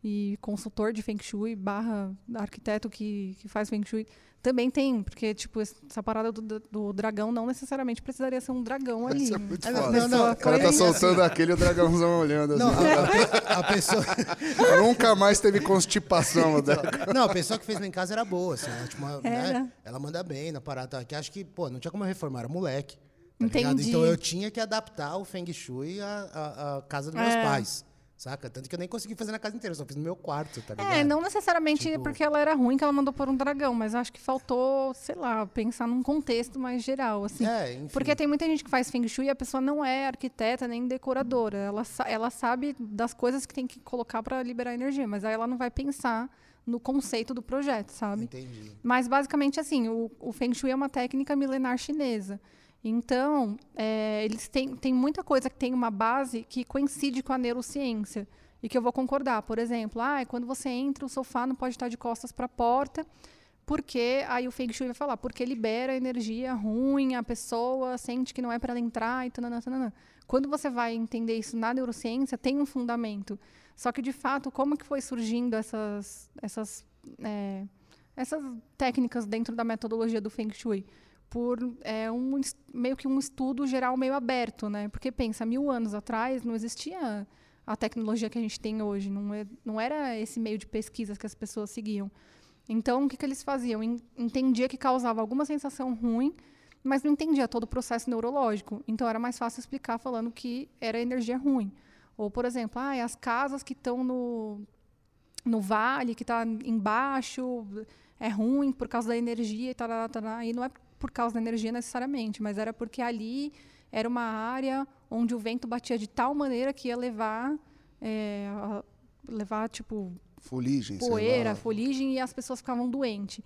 e consultor de Feng Shui barra arquiteto que, que faz Feng Shui. Também tem, porque, tipo, essa parada do, do dragão não necessariamente precisaria ser um dragão ali. Isso é muito foda. Não, não, O cara tá soltando aquele e o dragãozão olhando. Não, Assim. a, a pe- a pessoa. Nunca mais teve constipação. né? Não, a pessoa que fez lá em casa era boa, assim. Ela, tipo, uma, né, ela manda bem na parada. Que acho que, pô, não tinha como eu reformar, era moleque. tá ligado? Entendi. Então eu tinha que adaptar o Feng Shui à, à- à casa dos meus É. pais. Saca? Tanto que eu nem consegui fazer na casa inteira, eu só fiz no meu quarto, tá ligado? É, não necessariamente Tipo- porque ela era ruim que ela mandou por um dragão, mas acho que faltou, sei lá, pensar num contexto mais geral, assim. É, enfim. Porque tem muita gente que faz Feng Shui e a pessoa não é arquiteta nem decoradora. Ela, ela sabe das coisas que tem que colocar para liberar energia, mas aí ela não vai pensar no conceito do projeto, sabe? Entendi. Mas basicamente assim, o, o Feng Shui é uma técnica milenar chinesa. Então, é, eles têm, têm muita coisa que tem uma base que coincide com a neurociência. E que eu vou concordar. Por exemplo, ah, quando você entra, o sofá não pode estar de costas para a porta, porque aí o Feng Shui vai falar, porque libera energia ruim, a pessoa sente que não é para ela entrar e tanana, tanana. Quando você vai entender isso na neurociência, tem um fundamento. Só que, de fato, como que foi surgindo essas, essas, é, essas técnicas dentro da metodologia do Feng Shui? Por é, um, meio que um estudo geral meio aberto, né? Porque, pensa, mil anos atrás não existia a tecnologia que a gente tem hoje. Não, é, não era esse meio de pesquisas que as pessoas seguiam. Então, o que, que eles faziam? Entendia que causava alguma sensação ruim, mas não entendia todo o processo neurológico. Então, era mais fácil explicar falando que era energia ruim. Ou, por exemplo, ah, as casas que estão no, no vale, que está embaixo, é ruim por causa da energia e tal. E não é por causa da energia necessariamente, mas era porque ali era uma área onde o vento batia de tal maneira que ia levar, é, levar tipo poeira, fuligem e as pessoas ficavam doentes.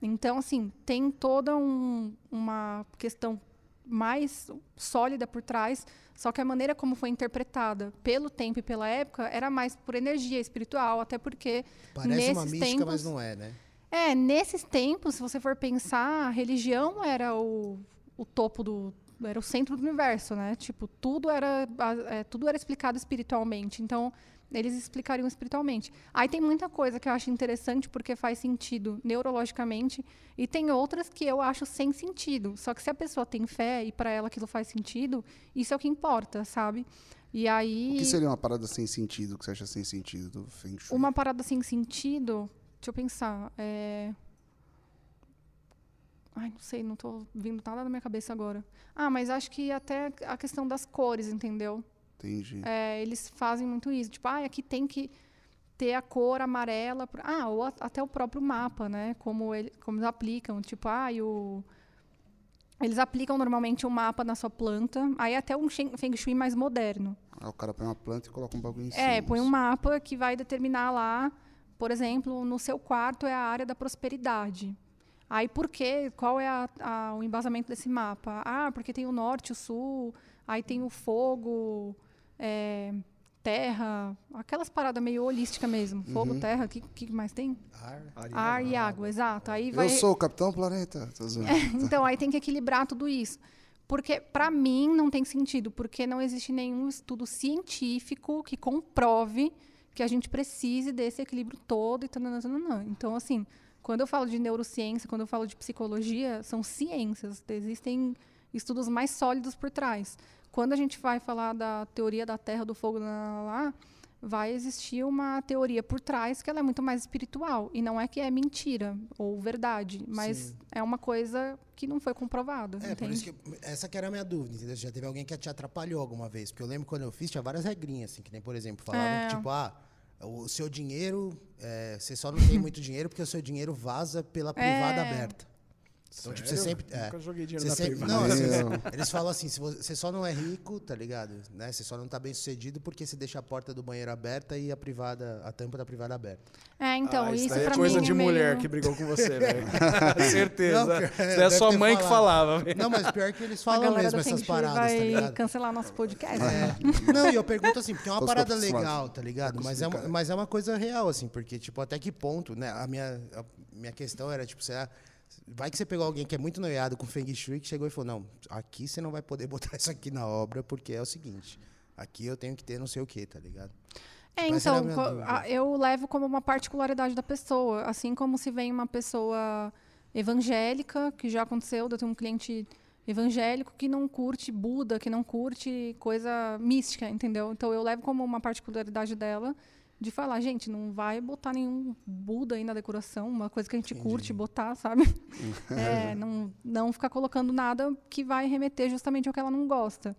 Então, assim, tem toda um, uma questão mais sólida por trás, só que a maneira como foi interpretada pelo tempo e pela época era mais por energia espiritual, até porque Parece nesses uma mística, tempos, mas não é, né? É, nesses tempos, se você for pensar, a religião era o, o topo do era o centro do universo, né? Tipo, tudo era é, tudo era explicado espiritualmente. Então, eles explicariam espiritualmente. Aí tem muita coisa que eu acho interessante porque faz sentido neurologicamente e tem outras que eu acho sem sentido. Só que se a pessoa tem fé e para ela aquilo faz sentido, isso é o que importa, sabe? E aí O que seria uma parada sem sentido que você acha sem sentido do Feng Shui? uma parada sem sentido, deixa eu pensar, é Ai, não sei, não estou vindo nada na minha cabeça agora. Ah, mas acho que até a questão das cores, entendeu? Entendi. É, eles fazem muito isso. Tipo, ah, aqui tem que ter a cor amarela. Ah, ou a, até o próprio mapa, né? Como, ele, como eles aplicam. Tipo, ah, o... Eles aplicam normalmente um mapa na sua planta. Aí até um Feng Shui mais moderno. Ah, o cara põe uma planta e coloca um bagulho em cima. É, põe um mapa que vai determinar lá, por exemplo, no seu quarto é a área da prosperidade. Aí por quê? Qual é a, a, o embasamento desse mapa? Ah, porque tem o norte, o sul, aí tem o fogo, é, terra, aquelas paradas meio holística mesmo. Fogo, uhum. terra, o que, que mais tem? Ar, ar, e, ar e água, exato. Aí vai... Eu sou o Capitão Planeta. É, então, aí tem que equilibrar tudo isso. Porque, para mim, não tem sentido, porque não existe nenhum estudo científico que comprove que a gente precise desse equilíbrio todo e tananana. Então, assim, quando eu falo de neurociência, quando eu falo de psicologia, são ciências, existem estudos mais sólidos por trás. Quando a gente vai falar da teoria da Terra, do fogo, lá, lá vai existir uma teoria por trás que ela é muito mais espiritual e não é que é mentira ou verdade, mas Sim. é uma coisa que não foi comprovada. É, entende? por isso que essa que era a minha dúvida, entendeu? Já teve alguém que te atrapalhou alguma vez? Porque eu lembro quando eu fiz, tinha várias regrinhas, assim, que nem, por exemplo, falavam é. que, tipo, ah, o seu dinheiro, é, você só não tem muito dinheiro porque o seu dinheiro vaza pela privada é. aberta. Então, tipo, você sempre. É, Nunca joguei dinheiro na sempre, Não, assim, eles falam assim: se você só não é rico, tá ligado? Né? Você só não tá bem sucedido porque você deixa a porta do banheiro aberta e a privada, a tampa da privada aberta. É, então, ah, isso, isso é coisa de é mulher meio... que brigou com você, velho. Certeza. Não, pior, isso é sua mãe falado. que falava. Não, mas pior que eles falam mesmo essas paradas, tá vai tá ligado? cancelar nosso podcast. É. Não, e eu pergunto assim, porque é uma parada legal, tá ligado? Mas é, uma, mas é uma coisa real, assim, porque, tipo, até que ponto, né? A minha, a minha questão era, tipo, será. Vai que você pegou alguém que é muito noiado com Feng Shui que chegou e falou: Não, aqui você não vai poder botar isso aqui na obra, porque é o seguinte: aqui eu tenho que ter não sei o que, tá ligado? É, tipo, então, eu levo como uma particularidade da pessoa. Assim como se vem uma pessoa evangélica, que já aconteceu, eu tenho um cliente evangélico que não curte Buda, que não curte coisa mística, entendeu? Então eu levo como uma particularidade dela de falar, gente, não vai botar nenhum Buda aí na decoração, uma coisa que a gente Entendi. curte botar, sabe? é, não, não ficar colocando nada que vai remeter justamente ao que ela não gosta.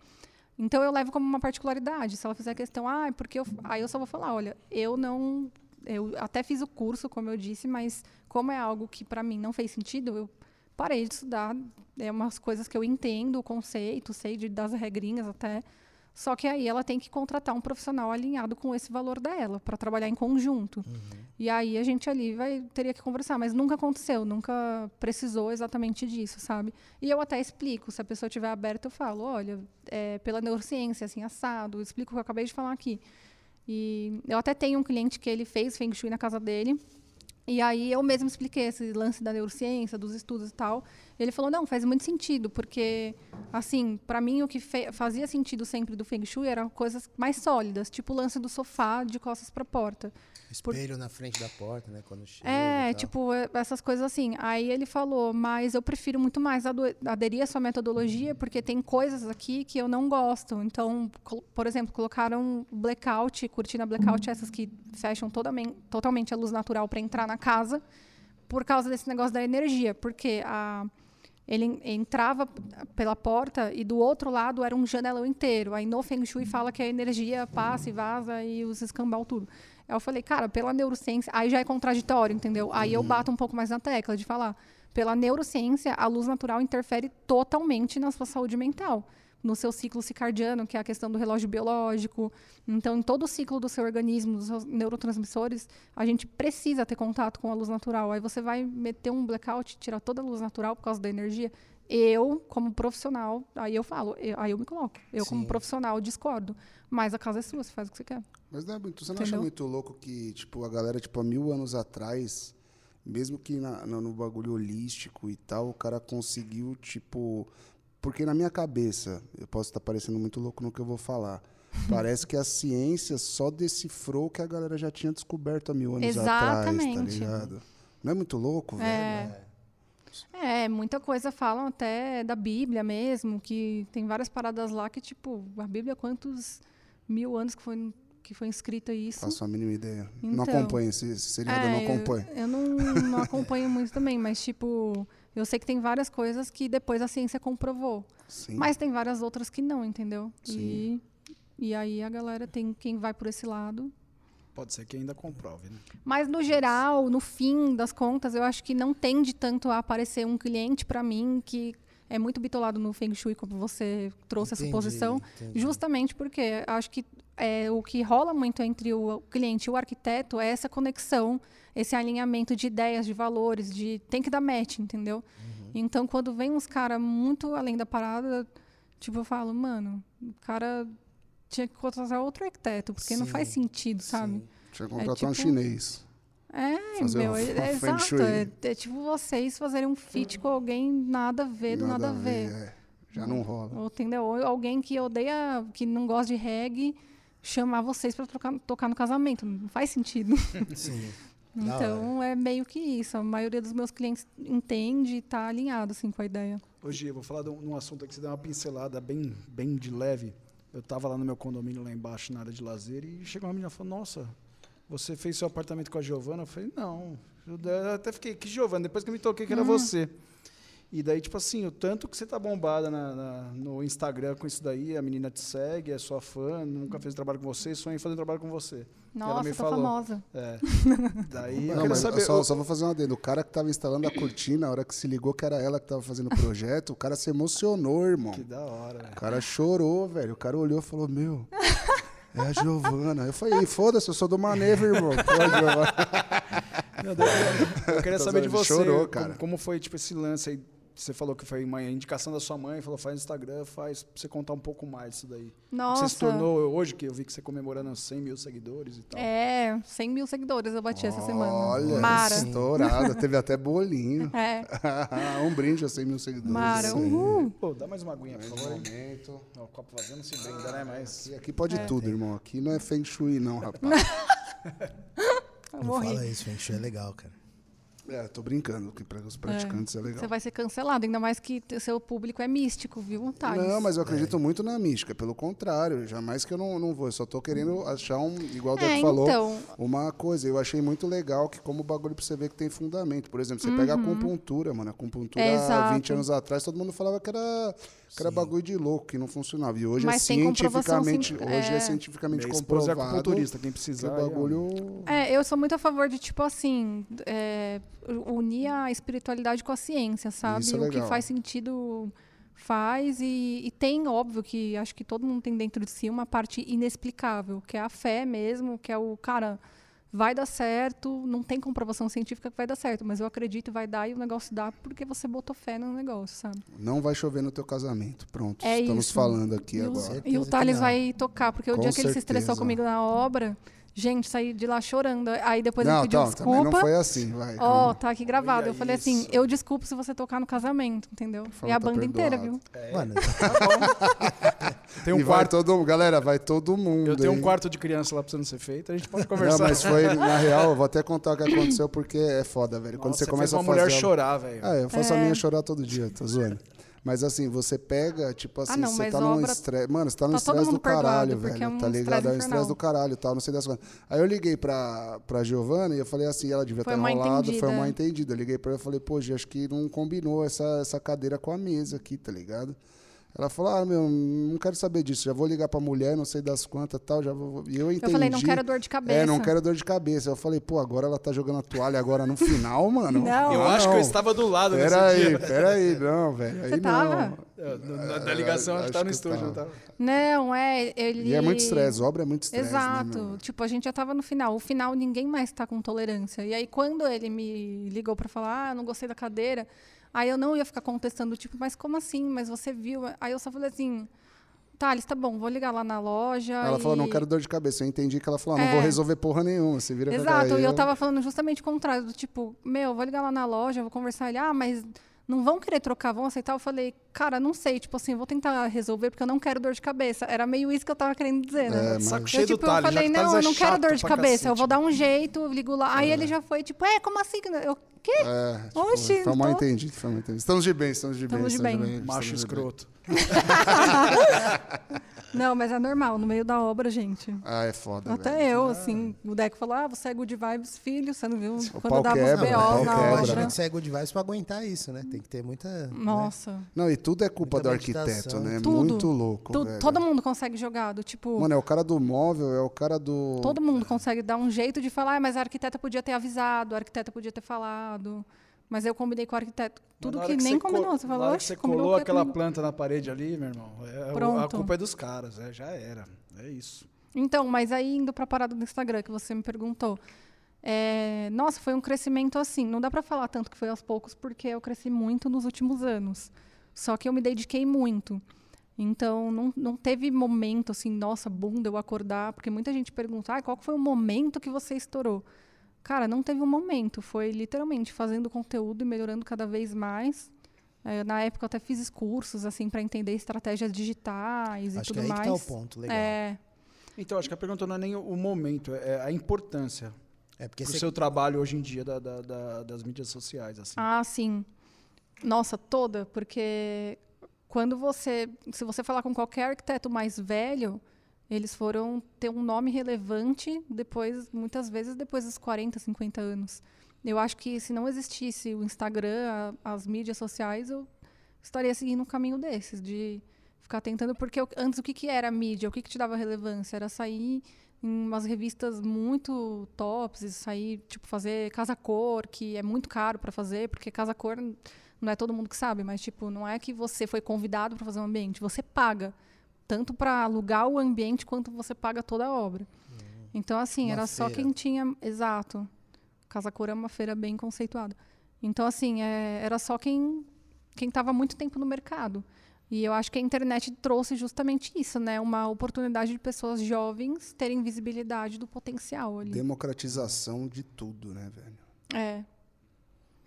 Então eu levo como uma particularidade. Se ela fizer questão, ah, porque eu, aí eu só vou falar, olha, eu não, eu até fiz o curso, como eu disse, mas como é algo que para mim não fez sentido, eu parei de estudar. É umas coisas que eu entendo o conceito, sei de, das regrinhas até, só que aí ela tem que contratar um profissional alinhado com esse valor dela para trabalhar em conjunto. Uhum. E aí a gente ali vai teria que conversar, mas nunca aconteceu, nunca precisou exatamente disso, sabe? E eu até explico, se a pessoa estiver aberta, eu falo, olha, é, pela neurociência, assim, assado, explico o que eu acabei de falar aqui. E eu até tenho um cliente que ele fez Feng Shui na casa dele, E aí eu mesmo expliquei esse lance da neurociência, dos estudos e tal. Ele falou: "Não, faz muito sentido, porque assim, para mim o que fazia sentido sempre do Feng Shui eram coisas mais sólidas, tipo o lance do sofá de costas para a porta. Espelho na frente da porta, né? Quando chega. É, tipo, é, essas coisas assim. Aí ele falou, mas eu prefiro muito mais aderir à sua metodologia, porque tem coisas aqui que eu não gosto. Então, por exemplo, colocaram blackout, cortina blackout, essas que fecham totalmente a luz natural para entrar na casa, por causa desse negócio da energia. Porque a, ele en- entrava pela porta e do outro lado era um janelão inteiro. Aí no Feng Shui fala que a energia passa e vaza e os escambau tudo. Aí eu falei, cara, pela neurociência, aí já é contraditório, entendeu? Aí eu bato um pouco mais na tecla de falar, pela neurociência, a luz natural interfere totalmente na sua saúde mental, no seu ciclo circadiano, que é a questão do relógio biológico. Então, em todo o ciclo do seu organismo, dos seus neurotransmissores, a gente precisa ter contato com a luz natural. Aí você vai meter um blackout, tirar toda a luz natural por causa da energia. Eu, como profissional, aí eu falo, eu- aí eu me coloco. Eu, como Sim. profissional, discordo. Mas a casa é sua, você faz o que você quer. Mas não é muito, você não acha Entendeu? muito louco que, tipo, a galera, tipo, há mil anos atrás, mesmo que na- no, no bagulho holístico e tal, o cara conseguiu, tipo. Porque na minha cabeça, eu posso estar parecendo muito louco no que eu vou falar. Parece que a ciência só decifrou o que a galera já tinha descoberto há mil anos atrás, tá Exatamente. ligado? Não é muito louco, velho? É. É, muita coisa falam até da Bíblia mesmo, que tem várias paradas lá que, tipo, a Bíblia, quantos mil anos que foi, que foi escrita isso? Faço a mínima ideia. não Então. acompanho esse, esse seriado, eu não É, acompanho. Eu, eu não, não acompanho muito também, mas, tipo, eu sei que tem várias coisas que depois a ciência comprovou. Sim. Mas tem várias outras que não, entendeu? Sim. E, e aí a galera tem quem vai por esse lado. Pode ser que ainda comprove, né? Mas no geral, no fim das contas, eu acho que não tende tanto a aparecer um cliente para mim que é muito bitolado no Feng Shui, como você trouxe Entendi, essa suposição, entendi. justamente porque acho que é, o que rola muito entre o cliente e o arquiteto é essa conexão, esse alinhamento de ideias, de valores, de tem que dar match, entendeu? Uhum. Então, quando vem uns caras muito além da parada, tipo, eu falo, mano, o cara tinha que contratar outro arquiteto, porque não Sim, faz sentido, sabe? Sim. Tinha que contratar um tipo- chinês. É, Fazer meu, um é, é feng exato. É, é tipo vocês fazerem um feat com alguém nada a ver, do nada, a ver. é. Já não rola. Ou, entendeu? Ou alguém que odeia, que não gosta de reggae, chamar vocês pra tocar, no casamento. Não faz sentido. Sim. Então, é meio que isso. A maioria dos meus clientes entende e tá alinhado, assim, com a ideia. Hoje eu vou falar de um, num assunto aqui que você deu uma pincelada bem, bem de leve. Eu estava lá no meu condomínio lá embaixo na área de lazer e chegou uma menina e falou: Nossa, você fez seu apartamento com a Giovana? Eu falei: Não. Eu até fiquei: Que Giovana? Depois que eu me toquei que era você. E daí, tipo assim, o tanto que você tá bombada na- na- no Instagram com isso daí, a menina te segue, é sua fã, nunca fez trabalho com você, sonha em fazer um trabalho com você. ela Nossa, me tô falou. famosa. É. Daí eu Não, mas saber. só, eu- só vou fazer um adendo. O cara que tava instalando a cortina, a hora que se ligou que era ela que tava fazendo o projeto, o cara se emocionou, irmão. Que da hora, velho. O cara chorou, velho. O cara olhou e falou: Meu, é a Giovana. Eu falei: Foda-se, eu sou do Maneva, irmão. Pô, Giovana. Não, daí eu- queria saber de você. chorou, como- cara. Como, foi tipo esse lance aí? Você falou que foi uma indicação da sua mãe, falou faz Instagram, faz pra você contar um pouco mais disso daí. Nossa. Você se tornou hoje, que eu vi que você comemorando 100 mil seguidores e tal. É, 100 mil seguidores eu bati essa semana. Olha, Mara. estourada. Teve até bolinho. É, um brinde a 100 mil seguidores. Mara, Isso uhul. Pô, dá mais uma aguinha, por favor. momento. O copo vazio não se brinda, né? Mas. E aqui pode tudo, irmão. Aqui não é Feng Shui, não, rapaz. Não fala isso, Feng Shui é legal, cara. É, tô brincando, que para os praticantes é, legal. Você vai ser cancelado, ainda mais que seu público é místico, viu, Thales? Não, mas eu acredito muito na mística, pelo contrário, jamais que eu não, não vou, eu só tô querendo achar um, igual o É, falou, então. uma coisa. Eu achei muito legal que como o bagulho pra você ver que tem fundamento. Por exemplo, você pega a acupuntura, mano, a acupuntura É, há exato. 20 anos atrás, todo mundo falava que era, que era bagulho de louco, que não funcionava. E hoje Mas é comprovação cientificamente, cien- hoje é, é. cientificamente Minha é comprovado acupunturista, quem que o aí, ó. bagulho É, eu sou muito a favor de, tipo assim, é, unir a espiritualidade com a ciência, sabe? Isso é o que faz sentido faz e, e tem, óbvio, que acho que todo mundo tem dentro de si uma parte inexplicável, que é a fé mesmo, que é o, cara, vai dar certo, não tem comprovação científica que vai dar certo, mas eu acredito vai dar e o negócio dá porque você botou fé no negócio, sabe? não vai chover no teu casamento. Pronto, É estamos isso. falando aqui E o, agora. Certeza e o Thales vai tocar, porque o Com dia que ele se estressou comigo na obra, Gente, saí de lá chorando. Aí depois eu não, pedi então, também desculpa. não foi assim, vai. Ó, tá aqui gravado. Olha eu falei isso. assim, eu desculpo se você tocar no casamento, entendeu? Falou, e a tá banda inteira, perdoado. viu? Mano, Tem um e vai quarto. todo mundo. Galera, vai todo mundo. Eu tenho um hein? quarto de criança lá precisando ser feito. A gente pode Não, conversar. mas foi, na real, eu vou até contar o que aconteceu, porque é foda, velho. Quando Nossa, você começa fez uma a fazer. mulher chorar, velho. Ah, eu faço a É. minha chorar todo dia, tô zoando. Mas assim, você pega, tipo assim, Ah, não, você tá num estresse. Mano, você tá num tá estresse do mundo perdoado, caralho, velho. é um tá ligado? É um estresse do caralho tal, não sei das coisas. Aí eu liguei pra, pra Giovana e eu falei assim, ela devia Foi ter mal enrolado, foi mal entendida. Eu liguei pra ela e falei, pô, Gi, acho que não combinou essa, essa cadeira com a mesa aqui, tá ligado? Ela falou, ah, meu, não quero saber disso, já vou ligar pra mulher, não sei das quantas tal, já vou. E eu entendi. Eu falei, não quero dor de cabeça. É, não quero dor de cabeça. Eu falei, pô, agora ela tá jogando a toalha agora no final, mano. Não. Eu Ah, acho que eu não. estava do lado nesse Peraí, dia. peraí, não, velho. Você Aí tava? não. É, Na, na ligação, acho que acho tava no estúdio. tava. não? Não, é. Ele... E é muito estresse, obra é muito estresse. Exato. Né, tipo, a gente já tava no final. O final ninguém mais tá com tolerância. E aí, quando ele me ligou pra falar, ah, não gostei da cadeira, aí eu não ia ficar contestando, tipo, mas como assim? Mas você viu? Aí eu só falei assim, Thales, tá bom, vou ligar lá na loja. Ela e... falou, não quero dor de cabeça. Eu entendi que ela falou, ah, não É. vou resolver porra nenhuma. Você vira. Exato, e eu tava falando justamente o contrário, do tipo, meu, vou ligar lá na loja, vou conversar. Ele, ah, mas não vão querer trocar, vão aceitar? Eu falei, cara, não sei, tipo assim, vou tentar resolver porque eu não quero dor de cabeça. Era meio isso que eu tava querendo dizer, né? É, mas- Saco Eu, cheio tipo, do eu Thales. falei, já que o não, Thales eu é não quero dor de cabeça, eu vou cacete. dar um jeito, ligo lá. Aí ele já foi, tipo, é, como assim? Eu, quê? É, tipo, Oxi, foi mal tô- entendido, foi mal entendido. Estamos de bem, estamos de bem. Estamos de bem. estamos Macho de bem. escroto. Não, mas é normal, no meio da obra, gente. Ah, é foda, Até velho. eu, assim, o Deco falou, ah, você é good vibes, filho, você não viu O quando dava quebra, os o pau BOs na quebra. Imagina obra. que você é good vibes pra aguentar isso, né? Tem que ter muita. né? Nossa. Não, e tudo é culpa Muita do arquiteto, meditação. né? Tudo. Muito louco, Tu- velho. todo mundo consegue jogar, do tipo... Mano, é o cara do móvel, é o cara do... Todo mundo consegue dar um jeito de falar, ah, mas a arquiteta podia ter avisado, a arquiteta podia ter falado. Mas eu combinei com o arquiteto. Tudo na que hora nem combinou. co- Você na falou, hora que "Oxe, você colou aquela comigo?" planta na parede ali, meu irmão, é, a Pronto. culpa é dos caras, é, já era. É isso. Então, mas aí indo para a parada do Instagram que você me perguntou. é, nossa, foi um crescimento assim. Não dá para falar tanto que foi aos poucos, porque eu cresci muito nos últimos anos. Só que eu me dediquei muito. Então, não, não teve momento assim, nossa, bunda, eu acordar. Porque muita gente pergunta, ah, qual que foi o momento que você estourou? Cara, não teve um momento. Foi literalmente fazendo conteúdo e melhorando cada vez mais. É, na época, eu até fiz cursos assim para entender estratégias digitais e Acho que tudo é aí mais. que tá o ponto, legal. É, Então, acho que a pergunta não é nem o momento, é a importância É porque pro você seu trabalho hoje em dia da- da- da- das mídias sociais. Assim. Ah, sim. Nossa, toda, porque quando você, se você falar com qualquer arquiteto mais velho, eles foram ter um nome relevante depois, muitas vezes depois dos 40, 50 anos. Eu acho que se não existisse o Instagram, a- as mídias sociais, eu estaria seguindo um caminho desses, de ficar tentando, porque eu- antes o que, que era mídia, o que, que te dava relevância? Era sair em umas revistas muito tops, sair, tipo, fazer casa cor, que é muito caro para fazer, porque casa cor não é todo mundo que sabe, mas tipo, não é que você foi convidado para fazer um ambiente, você paga tanto para alugar o ambiente quanto você paga toda a obra. Então assim, Uma era só feira. quem tinha, exato. Casa Cor é uma feira bem conceituada. Então assim, é, era só quem quem estava muito tempo no mercado. E eu acho que a internet trouxe justamente isso, né? Uma oportunidade de pessoas jovens terem visibilidade do potencial ali. Democratização de tudo, né, velho? É.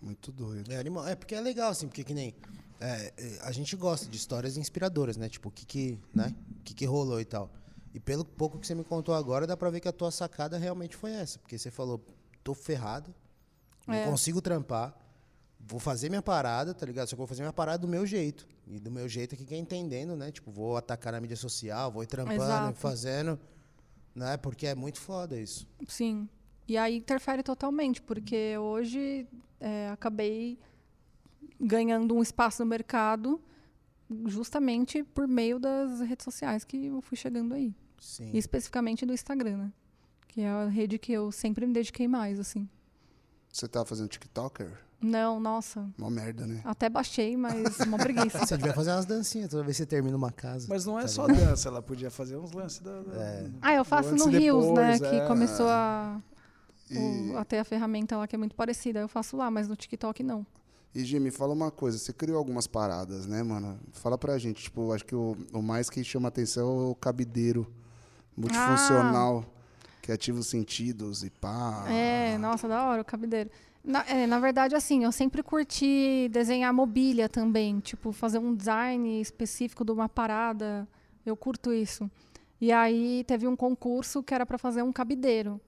Muito doido. É, animal. é porque é legal, assim, porque que nem. É, é, a gente gosta de histórias inspiradoras, né? Tipo, o que que, né? O que que rolou e tal. E pelo pouco que você me contou agora, dá pra ver que a tua sacada realmente foi essa. Porque você falou, tô ferrado, não É. consigo trampar, vou fazer minha parada, tá ligado? Só que vou fazer minha parada do meu jeito. E do meu jeito aqui que é entendendo, né? Tipo, vou atacar na mídia social, vou ir trampando, Exato. fazendo. Né? Porque é muito foda isso. Sim. E aí interfere totalmente, porque hoje é, acabei ganhando um espaço no mercado justamente por meio das redes sociais que eu fui chegando aí. Sim. E especificamente do Instagram, né? Que é a rede que eu sempre me dediquei mais, assim. Você tá fazendo TikToker? Não, nossa. Uma merda, né? Até baixei, mas uma preguiça. Você devia fazer umas dancinhas toda vez que você termina uma casa. Mas não é tá só ligado? dança, ela podia fazer uns lances da. da- Ah, eu faço no Rios, né? depois, Que é. começou a, E, o- a ter a ferramenta lá que é muito parecida. Eu faço lá, mas no TikTok não. E Jimmy, fala uma coisa. Você criou algumas paradas, né, mano? Fala pra gente. Tipo, acho que o, o mais que chama atenção é o cabideiro multifuncional. Ah. que ativa os sentidos e pá. É, nossa, da hora o cabideiro. Na, é, na verdade, assim, eu sempre curti desenhar mobília também, tipo, fazer um design específico de uma parada. Eu curto isso. E aí teve um concurso que era para fazer um cabideiro.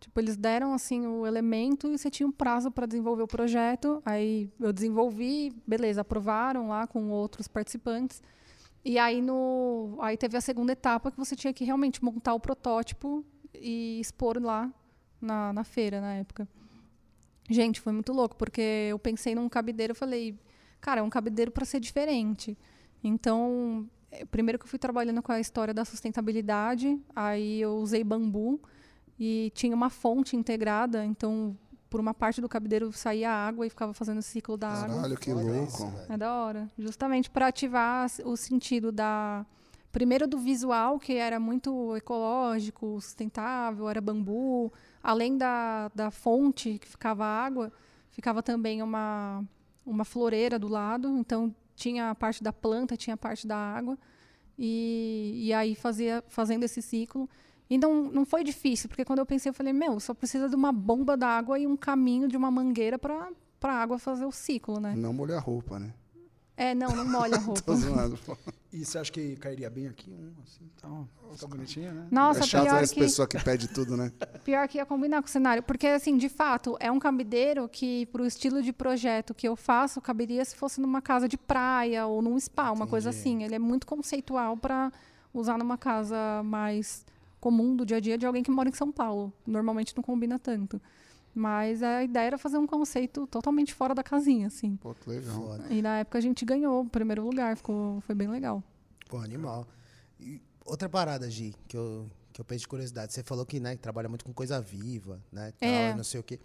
Tipo, eles deram assim o elemento e você tinha um prazo para desenvolver o projeto. Aí eu desenvolvi, beleza, aprovaram lá com outros participantes. E aí no, aí teve a segunda etapa que você tinha que realmente montar o protótipo e expor lá na, na feira na época. Gente, foi muito louco, porque eu pensei num cabideiro, falei, cara, é um cabideiro para ser diferente. Então, eh, primeiro que eu fui trabalhando com a história da sustentabilidade, aí eu usei bambu e tinha uma fonte integrada, então por uma parte do cabideiro saía água e ficava fazendo o ciclo da água. Caralho, que louco. É da hora. Justamente para ativar o sentido da. Primeiro do visual, que era muito ecológico, sustentável, era bambu. Além da, da fonte que ficava água, ficava também uma, uma floreira do lado. Então tinha a parte da planta, tinha a parte da água. E, e aí fazia, fazendo esse ciclo. E não, foi difícil, porque quando eu pensei, eu falei, meu, só precisa de uma bomba d'água e um caminho de uma mangueira para a água fazer o ciclo, né? Não molhar a roupa, né? É, não, não molha a roupa. Tô zoando. pô. E você acha que cairia bem aqui? Um, assim, tal. Fica bonitinho, né? Nossa, é chato pior, essa que, pessoa que pede tudo, né? pior que ia combinar com o cenário. Porque, assim, de fato, é um cabideiro que, pro estilo de projeto que eu faço, caberia se fosse numa casa de praia ou num spa, uma coisa Entendi. assim. Ele é muito conceitual para usar numa casa mais comum do dia a dia de alguém que mora em São Paulo. Normalmente não combina tanto. Mas a ideia era fazer um conceito totalmente fora da casinha, assim. Pô, que legal. Foda. E na época a gente ganhou o primeiro lugar, ficou, foi bem legal. Pô, animal. E outra parada, Gi, que eu, que eu penso de curiosidade. Você falou que, né, que trabalha muito com coisa viva, né? Tal, É. não sei o quê.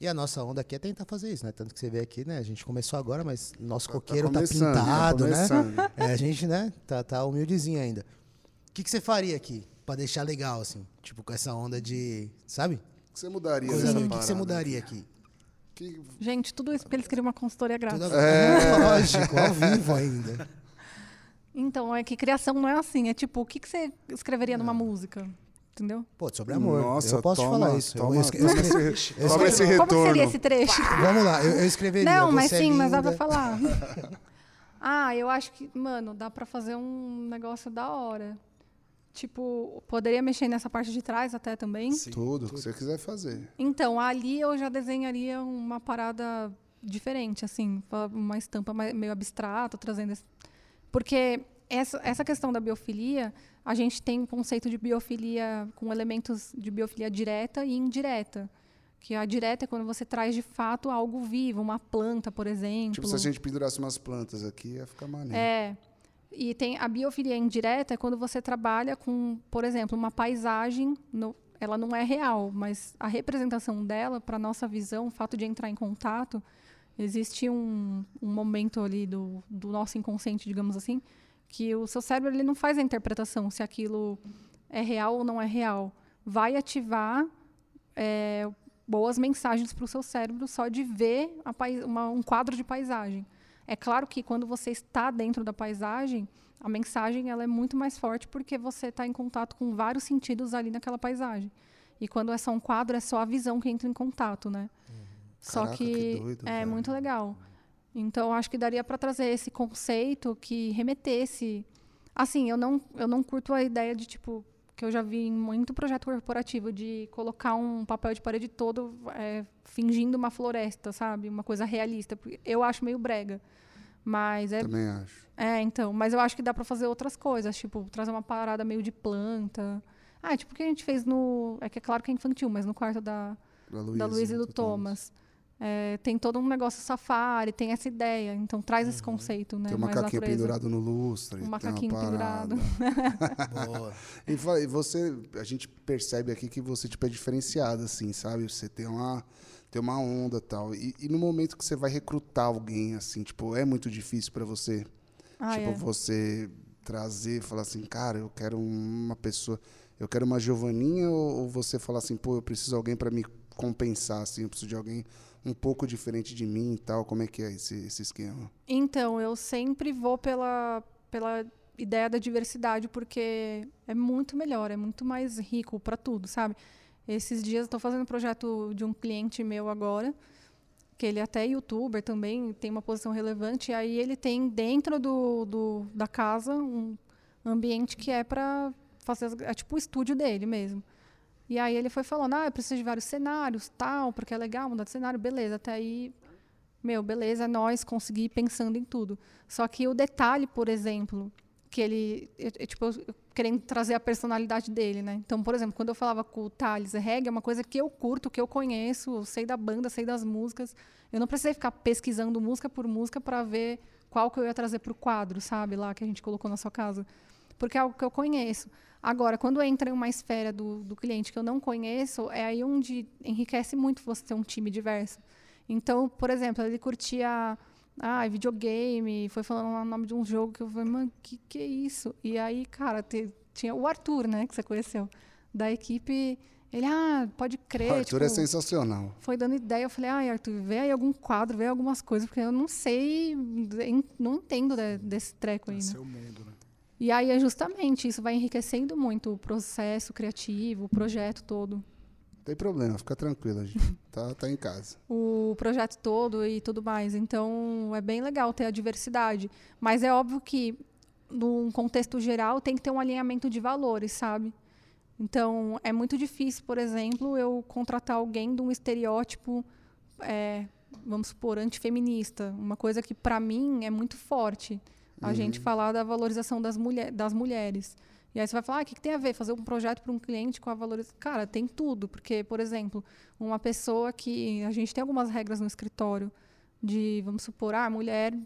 E a nossa onda aqui é tentar fazer isso, né? Tanto que você vê aqui, né? A gente começou agora, mas nosso coqueiro tá, começando, pintado, né? começando. É, a gente, né, tá, tá humildezinho ainda. O que, que você faria aqui pra deixar legal, assim? Tipo, com essa onda de. Sabe? O que você mudaria Coisa. O que, que você mudaria aqui? Que- Gente, tudo isso porque eles queriam uma consultoria grátis. Tudo a- Lógico, ao vivo ainda. Então, é que criação não é assim. É tipo, o que, que você escreveria numa música? Entendeu? Pô, sobre amor. Nossa, eu posso te toma, falar isso. Toma, eu, escre- eu esse, eu toma esse Como retorno. seria esse trecho? Vamos lá, eu, eu escreveria. Não, mas você é sim, mas dá pra falar. ah, eu acho que, mano, dá pra fazer um negócio da hora. Tipo, poderia mexer nessa parte de trás até também. Sim. Tudo, o que você quiser fazer. Então, ali eu já desenharia uma parada diferente, assim, uma estampa meio abstrata, trazendo. esse- Porque essa, essa questão da biofilia, a gente tem um conceito de biofilia com elementos de biofilia direta e indireta. Que a direta é quando você traz de fato algo vivo, uma planta, por exemplo. Tipo, se a gente pendurasse umas plantas aqui, ia ficar maneiro. É. E tem a biofilia indireta é quando você trabalha com, por exemplo, uma paisagem, no- ela não é real, mas a representação dela, para nossa visão, o fato de entrar em contato, existe um, um momento ali do, do nosso inconsciente, digamos assim, que o seu cérebro ele não faz a interpretação se aquilo é real ou não é real. Vai ativar é, boas mensagens para o seu cérebro só de ver uma- um quadro de paisagem. É claro que quando você está dentro da paisagem, a mensagem ela é muito mais forte porque você está em contato com vários sentidos ali naquela paisagem. E quando é só um quadro, é só a visão que entra em contato, né? Só Caraca, que, que doido, é velho. muito legal. Então, acho que daria para trazer esse conceito que remetesse. Assim, eu não, eu não curto a ideia de, tipo, que eu já vi em muito projeto corporativo, de colocar um papel de parede todo é, fingindo uma floresta, sabe? Uma coisa realista. Eu acho meio brega. Mas é, Também acho. é, então. Mas eu acho que dá para fazer outras coisas, tipo, trazer uma parada meio de planta. Ah, tipo o que a gente fez no. É que é claro que é infantil, mas no quarto da, Da Luísa, da Luísa e do Thomas. É, tem todo um negócio safari, tem essa ideia. Então traz esse conceito, né? Tem um macaquinho pendurado no lustre. Um tem uma macaquinho pendurado. Boa. E você, a gente percebe aqui que você tipo, é diferenciado, assim, sabe? Você tem uma, tem uma onda e tal. E, e no momento que você vai recrutar alguém, assim, tipo, é muito difícil para você, Ah, tipo, é. você trazer, falar assim, cara, eu quero uma pessoa, eu quero uma Giovaninha, ou, ou você falar assim, pô, eu preciso de alguém para me compensar, assim, eu preciso de alguém um pouco diferente de mim e tal. Como é que é esse, esse esquema? Então, eu sempre vou pela, pela ideia da diversidade, porque é muito melhor, é muito mais rico para tudo, sabe? Esses dias tô fazendo um projeto de um cliente meu agora, que ele até é youtuber também, tem uma posição relevante, e aí ele tem dentro do, do da casa um ambiente que é para fazer, é tipo o estúdio dele mesmo. E aí ele foi falando, ah, eu preciso de vários cenários, tal, porque é legal mudar de cenário, beleza. Até aí, meu, beleza, nós conseguir ir pensando em tudo. Só que o detalhe, por exemplo, que ele, eu- eu, tipo, eu querendo trazer a personalidade dele, né? Então, por exemplo, quando eu falava com o Thales, reggae é uma coisa que eu curto, que eu conheço, eu sei da banda, sei das músicas. Eu não precisei ficar pesquisando música por música para ver qual que eu ia trazer para o quadro, sabe, lá que a gente colocou na sua casa. Porque é algo que eu conheço. Agora, quando entra em uma esfera do, do cliente que eu não conheço, é aí onde enriquece muito você ter um time diverso. Então, por exemplo, ele curtia ah, videogame, foi falando o nome de um jogo que eu falei, mano, que que é isso? E aí, cara, te- tinha o Arthur, né, que você conheceu, da equipe. Ele, ah, pode crer. O Arthur tipo, é sensacional. foi dando ideia. Eu falei, ai, Arthur, vê aí algum quadro, vê algumas coisas, porque eu não sei, não entendo de- desse treco aí, É né? seu mundo, né? E aí é justamente isso, vai enriquecendo muito o processo criativo, o projeto todo. Não tem problema, fica tranquila, gente. Tá, tá em casa. o projeto todo e tudo mais. Então, é bem legal ter a diversidade. Mas é óbvio que, num contexto geral, tem que ter um alinhamento de valores, sabe? Então, é muito difícil, por exemplo, eu contratar alguém de um estereótipo, é, vamos supor, antifeminista. Uma coisa que, para mim, é muito forte. A gente falar da valorização das, mulher, das mulheres. E aí você vai falar, ah, o que, que tem a ver? Fazer um projeto para um cliente com a valorização. Cara, tem tudo. Porque, por exemplo, uma pessoa que. A gente tem algumas regras no escritório de, vamos supor, ah, mulher.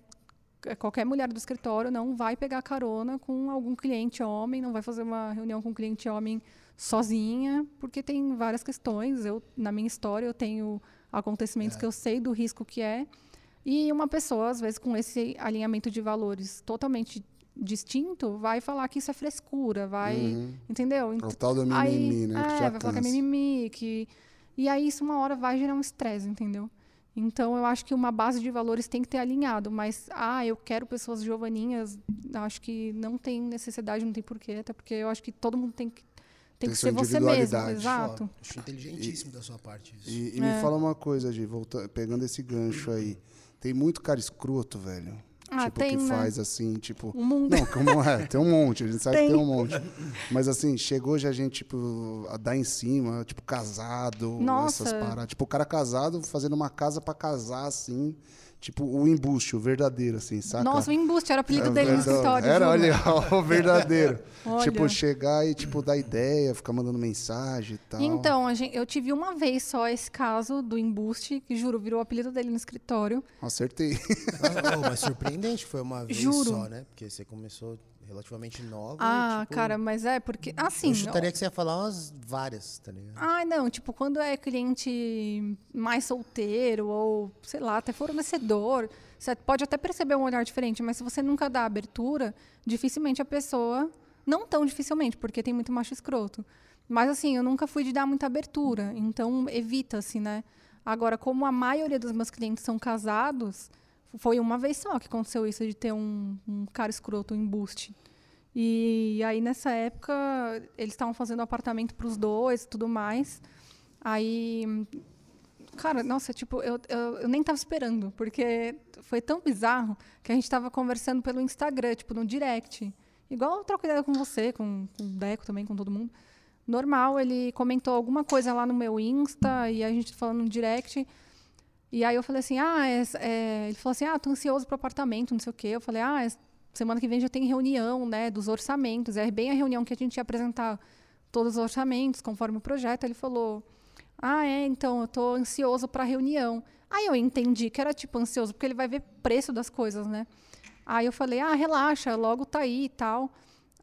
Qualquer mulher do escritório não vai pegar carona com algum cliente homem, não vai fazer uma reunião com um cliente homem sozinha, porque tem várias questões. Eu, na minha história, eu tenho acontecimentos que eu sei do risco que é. E uma pessoa, às vezes, com esse alinhamento de valores totalmente distinto, vai falar que isso é frescura, vai. Uhum. Entendeu? É o tal do mimimi, aí, né? que é, já vai falar que é cansa. mimimi, que... E aí isso uma hora vai gerar um estresse, entendeu? Então eu acho que uma base de valores tem que ter alinhado, mas ah, eu quero pessoas jovaninhas, acho que não tem necessidade, não tem porquê, até porque eu acho que todo mundo tem que tem, Tem que ser você mesmo, exato. Acho inteligentíssimo da sua parte isso. E, e É. me fala uma coisa, Gi, volta, pegando esse gancho aí. Tem muito cara escroto, velho. Ah, tipo, tem, que né? faz assim, tipo. O mundo Não, como é, tem um monte, a gente sabe Tem. que tem um monte. Mas assim, chegou já a gente, tipo, a dar em cima, tipo, casado, Nossa. essas paradas. Tipo, o cara casado fazendo uma casa pra casar, assim. Tipo, o embuste, o verdadeiro, assim, saca? Nossa, o embuste era o apelido É dele no verdade. escritório. Era, olha, o verdadeiro. Olha. Tipo, chegar e, tipo, dar ideia, ficar mandando mensagem e tal. Então, a gente, eu tive uma vez só esse caso do embuste, que juro, virou o apelido dele no escritório. Acertei. Ah, oh, mas surpreendente, foi uma vez Juro. só, né? Porque você começou relativamente nova. Ah, tipo, cara, mas é porque. Assim. Eu chutaria que você ia falar umas várias, tá ligado? Ai, não, tipo, quando é cliente mais solteiro ou, sei lá, até fornecedor, você pode até perceber um olhar diferente, mas se você nunca dá abertura, dificilmente a pessoa. Não tão dificilmente, porque tem muito macho escroto. Mas assim, eu nunca fui de dar muita abertura, então evita-se, né? Agora, como a maioria dos meus clientes são casados, foi uma vez só que aconteceu isso de ter um, um cara escroto em boost. E aí, nessa época, eles estavam fazendo apartamento para os dois e tudo mais. Aí, cara, nossa, tipo, eu, eu, eu nem tava esperando, porque foi tão bizarro que a gente tava conversando pelo Instagram, tipo, no direct. Igual eu troco ideia com você, com, com o Deco também, com todo mundo. Normal, ele comentou alguma coisa lá no meu Insta e a gente falando no direct. E aí eu falei assim, ah, é, é- ele falou assim, ah, tô ansioso pro apartamento, não sei o quê. Eu falei, ah, é- semana que vem já tem reunião, né, dos orçamentos. É bem a reunião que a gente ia apresentar todos os orçamentos, conforme o projeto. Ele falou, ah, é, então, eu tô ansioso para a reunião. Aí eu entendi que era tipo ansioso, porque ele vai ver preço das coisas, né? Aí eu falei, ah, relaxa, logo tá aí e tal.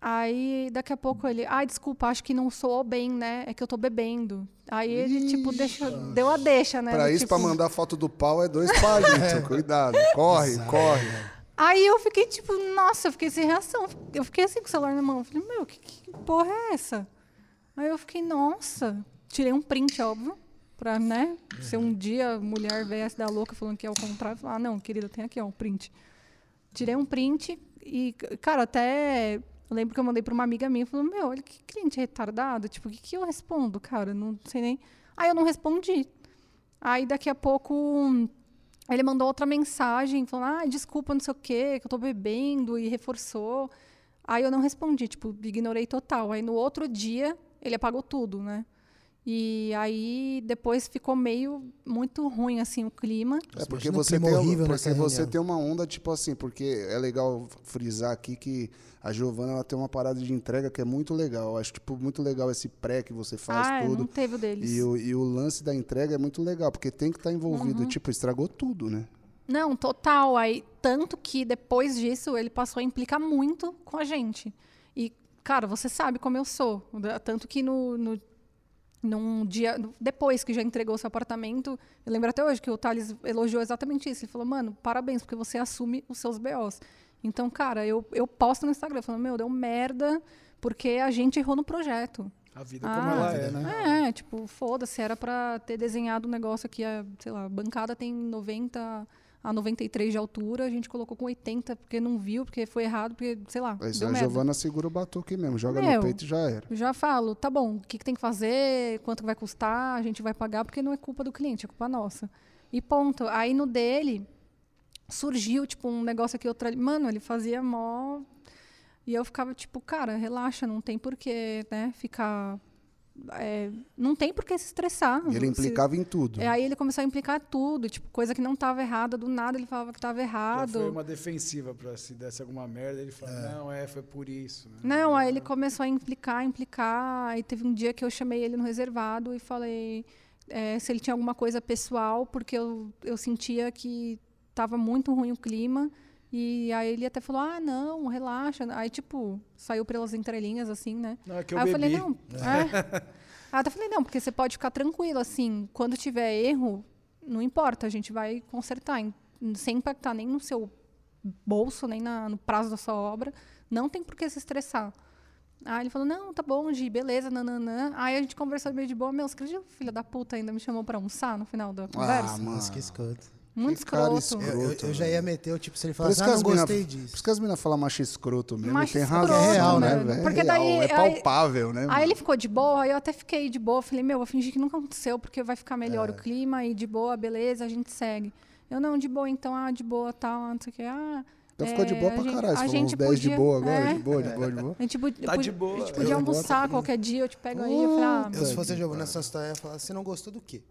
Aí daqui a pouco ele, ah, desculpa, acho que não soou bem, né? É que eu tô bebendo. Aí ele, tipo, deixa, deu a deixa, né? Pra do isso, tipo, pra mandar foto do pau é dois palitos. Cuidado. Corre, corre. Aí eu fiquei tipo, nossa, eu fiquei sem reação. Eu fiquei assim com o celular na mão. Eu falei, meu, que, que porra é essa? Aí eu fiquei, nossa. Tirei um print, óbvio. Pra, né? Se um dia a mulher viesse da louca falando que é o contrário, falar, ah, não, querida, tem aqui, ó, um print. Tirei um print e, cara, até Eu lembro que eu mandei pra uma amiga minha e falou: Meu, olha que cliente retardado. Tipo, o que, que eu respondo, cara? Não sei nem. Aí eu não respondi. Aí daqui a pouco ele mandou outra mensagem, falando: Ah, desculpa, não sei o quê, que eu tô bebendo, e reforçou. Aí eu não respondi, tipo, ignorei total. Aí no outro dia ele apagou tudo, né? E aí depois ficou meio muito ruim assim o clima. É porque você, tem, horrível porque você tem uma onda, tipo assim, porque é legal frisar aqui que a Giovana ela tem uma parada de entrega que é muito legal. Eu acho tipo, muito legal esse pré que você faz ah, não tudo. teve o deles. E o, e o lance da entrega é muito legal, porque tem que estar envolvido. Uhum. Tipo, estragou tudo, né? Não, total. Aí, tanto que depois disso ele passou a implicar muito com a gente. E, cara, você sabe como eu sou. Tanto que no, no, num dia. Depois que já entregou seu apartamento, eu lembro até hoje que o Thales elogiou exatamente isso. Ele falou, mano, parabéns, porque você assume os seus BOs. Então, cara, eu, eu posto no Instagram falando, meu, deu merda, porque a gente errou no projeto. A vida Ah, como ela é, né? É, tipo, foda-se, era pra ter desenhado um negócio aqui, sei lá, a bancada tem 90 a 93 de altura, a gente colocou com 80 porque não viu, porque foi errado, porque, sei lá, Aí deu a merda. Giovana segura o batuque mesmo, joga Meu. no peito e já era. Já falo, tá bom, o que, que tem que fazer, quanto que vai custar, a gente vai pagar, porque não é culpa do cliente, é culpa nossa. E ponto. Aí no dele, surgiu, tipo, um negócio aqui, outro ali. Mano, ele fazia mó... E eu ficava, tipo, cara, relaxa, não tem porquê, né, ficar... é, não tem por que se estressar. E ele Se- implicava em tudo. é, aí ele começou a implicar tudo, tipo, coisa que não estava errada, do nada ele falava que estava Já errado. foi uma defensiva pra se desse alguma merda, ele fala, não, é, foi por isso. né? Não, aí ele começou a implicar, implicar. Aí teve um dia que eu chamei ele no reservado e falei é, se ele tinha alguma coisa pessoal, porque eu, eu sentia que estava muito ruim o clima. E aí ele até falou: ah, não, relaxa. Aí, tipo, saiu pelas entrelinhas, assim, né? Não, é que eu aí eu bebi. falei: não. É. Aí eu falei: não, porque você pode ficar tranquilo, assim, quando tiver erro, não importa, a gente vai consertar, em- sem impactar nem no seu bolso, nem na- no prazo da sua obra. Não tem por que se estressar. Aí ele falou, não, tá bom, Gi, beleza, nananã. Aí a gente conversou meio de boa. Meu, você acredita que o filho da puta ainda me chamou pra almoçar no final da conversa? Ah, mano. Que escroto. Muito que cara escroto. escroto. Eu, eu- eu já ia meter o tipo, se ele Por falasse, isso ah, não mina- gostei Por disso. isso que as meninas falam macho escroto mesmo. Macho tem escroto, razão, É real, né? velho? É Porque real, daí- é aí- palpável, né? Aí ele ficou de boa, aí eu até fiquei de boa. Falei, meu, vou fingir que nunca aconteceu, porque vai ficar melhor É. o clima e de boa, beleza, a gente segue. Eu não, de boa, então, ah, de boa, tal, não sei o que. Ah, Então ficou de é, boa a pra gente- caralho. a Você falou uns gente 10 de podia- boa agora? é. De boa, de boa, de boa. A gente, Tá de boa. a gente podia Eu almoçar qualquer dia, eu te pego aí. Eu falei, ah, Eu, se fosse Giovana nessa história, eu ia falar, você não gostou do quê?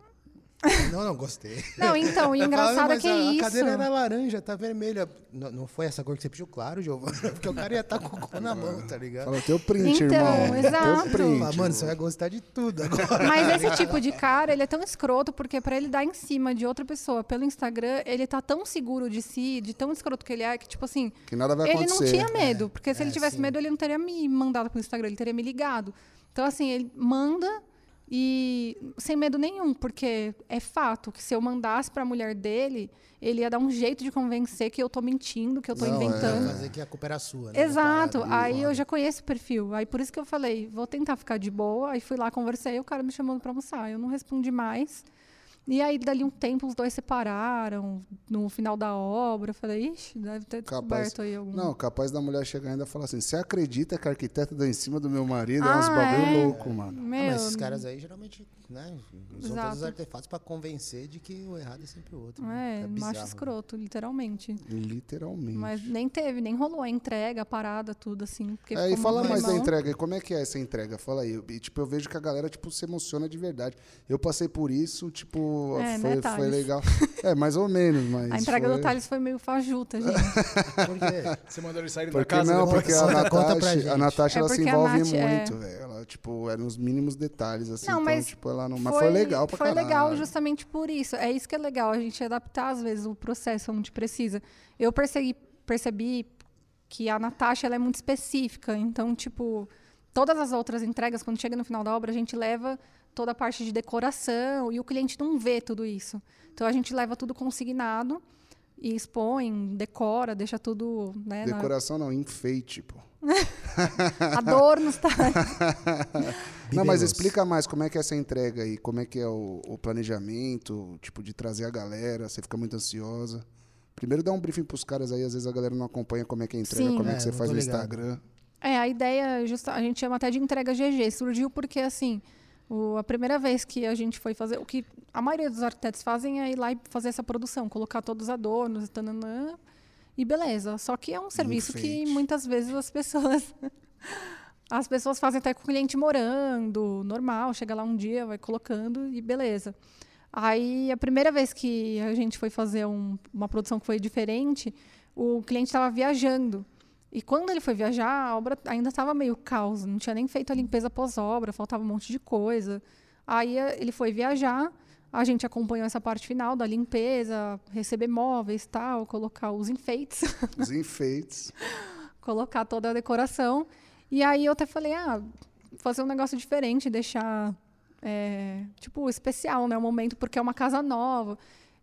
Não, não gostei. Não, então, e engraçado é "Mas que a, é a isso. cadeira era laranja, tá vermelha. Não, não foi essa cor que você pediu, claro, Giovana. Porque o cara ia estar com o cu na mão, tá ligado? Fala, teu print, Então, irmão. exato. Teu print. Fala, mano, você vai gostar de tudo agora. Mas esse tipo de cara, ele é tão escroto, porque pra ele dar em cima de outra pessoa pelo Instagram, ele tá tão seguro de si, de tão escroto que ele é, que, tipo assim, Que nada vai ele acontecer. não tinha medo. Porque se é, ele tivesse sim. medo, ele não teria me mandado pro Instagram, ele teria me ligado. Então, assim, ele manda e sem medo nenhum, porque é fato que se eu mandasse pra mulher dele, ele ia dar um jeito de convencer que eu tô mentindo, que eu tô Não, é. inventando. Fazer que a culpa era sua, né? Exato. da parada. Aí eu já conheço o perfil. Aí por isso que eu falei, vou tentar ficar de boa. Aí fui lá, conversei, o cara me chamou pra almoçar. Eu não respondi mais. E aí, dali um tempo, os dois separaram no final da obra. Eu falei, ixi, deve ter Capaz. descoberto aí algum. Não, capaz da mulher chegar ainda e falar assim: você acredita que a arquiteta deu em cima do meu marido? é Ah, uns bagulho é? louco, mano. Ah, Meu, mas esses caras aí geralmente, né? Usam Exato. todos os artefatos pra convencer de que o errado é sempre o outro. é, né? macho bizarro, né? escroto, literalmente. Literalmente. Mas nem teve, nem rolou a entrega, a parada, tudo assim. porque É, e fala mais da entrega. E como é que é essa entrega? Fala aí. E, tipo, eu vejo que a galera, tipo, se emociona de verdade. Eu passei por isso, tipo, É, foi, né, foi legal. É, mais ou menos, mas. A entrega foi... do Thales foi meio fajuta, gente. Por quê? Você mandou eles saírem da Porque casa? não, porque a Natasha, a Natasha É ela se envolve Nath, é- muito, velho. Ela, tipo, é nos mínimos detalhes, assim. Não, então, mas tipo, ela não. Mas foi legal pra Foi caralho. legal justamente por isso. É isso que é legal, a gente adaptar, às vezes, o processo onde precisa. Eu percebi, percebi que a Natasha ela é muito específica. Então, tipo, todas as outras entregas, quando chega no final da obra, a gente leva toda a parte de decoração e o cliente não vê tudo isso. Então, a gente leva tudo consignado e expõe, decora, deixa tudo... Né, na- Decoração não, enfeite, pô. adornos, tá? Não, mas explica mais como é que é essa entrega aí, como é que é o, o planejamento, tipo, de trazer a galera, você fica muito ansiosa. Primeiro dá um briefing pros caras aí, às vezes a galera não acompanha como é que é a entrega, Sim. como é, É, que você não faz tô no. Instagram. É, a ideia, justa, a gente chama até de entrega GG, surgiu porque, assim, o- a primeira vez que a gente foi fazer, o que a maioria dos arquitetos fazem é ir lá e fazer essa produção, colocar todos os adornos, tananã, e beleza. Só que é um serviço que enfeite. muitas vezes as pessoas... As pessoas fazem até com o cliente morando, normal, chega lá um dia, vai colocando e beleza. Aí, a primeira vez que a gente foi fazer um- uma produção que foi diferente, o cliente estava viajando. E quando ele foi viajar, a obra ainda estava meio caos, não tinha nem feito a limpeza pós-obra, faltava um monte de coisa. Aí eh, ele foi viajar, a gente acompanhou essa parte final da limpeza, receber móveis, tal, colocar os enfeites, Os enfeites. colocar toda a decoração. E aí eu até falei, ah, fazer um negócio diferente, deixar é, tipo especial, né, o momento porque é uma casa nova.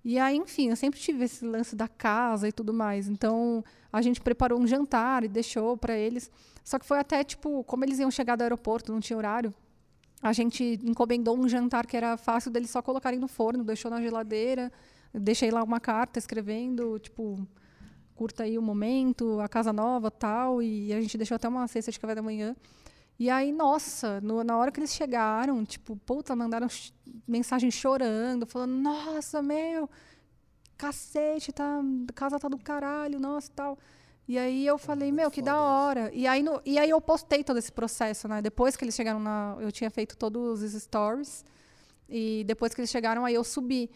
E aí, enfim, eu sempre tive esse lance da casa e tudo mais. Então, a gente preparou um jantar e deixou para eles. Só que foi até tipo, como eles iam chegar do aeroporto, não tinha horário. A gente encomendou um jantar que era fácil deles só colocarem no forno, deixou na geladeira, deixei lá uma carta escrevendo, tipo, curta aí o momento, a casa nova, tal, e a gente deixou até uma cesta de café da manhã. E aí, nossa, no- na hora que eles chegaram, tipo, puta, mandaram mensagem chorando, falando, nossa, meu, cacete, tá, a casa tá do caralho, nossa, tal. E aí eu falei, meu, que da hora. E aí, no- e aí eu postei todo esse processo, né? Depois que eles chegaram na. Eu tinha feito todos os stories. E depois que eles chegaram, aí eu subi.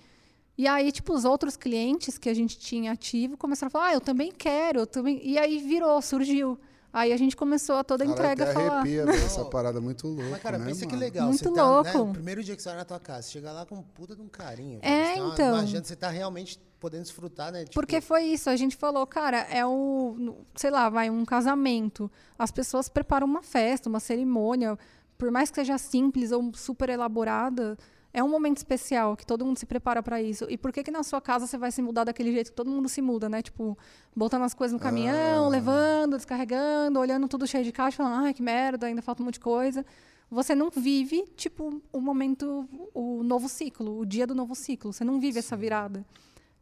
E aí, tipo, os outros clientes que a gente tinha ativo começaram a falar, ah, eu também quero, eu também. E aí virou, surgiu. Aí a gente começou a toda a entrega até a falar. arrepia essa parada muito louca, Mas, cara, né, pensa que mano? legal. Muito você tá, né, louco. o primeiro dia que você vai na tua casa, você chega lá com um puta de um carinho. É, uma- então. Imagina, você tá realmente podendo desfrutar, né? Tipo, Porque foi isso, a gente falou, cara, é o, sei lá, vai um casamento. As pessoas preparam uma festa, uma cerimônia, por mais que seja simples ou super elaborada, é um momento especial que todo mundo se prepara para isso. E por que que na sua casa você vai se mudar daquele jeito que todo mundo se muda, né? Tipo, botando as coisas no caminhão, levando, descarregando, olhando tudo cheio de caixa, falando, ai, que merda, ainda falta um monte de coisa. Você não vive, tipo, o momento, o novo ciclo, o dia do novo ciclo. Você não vive essa virada.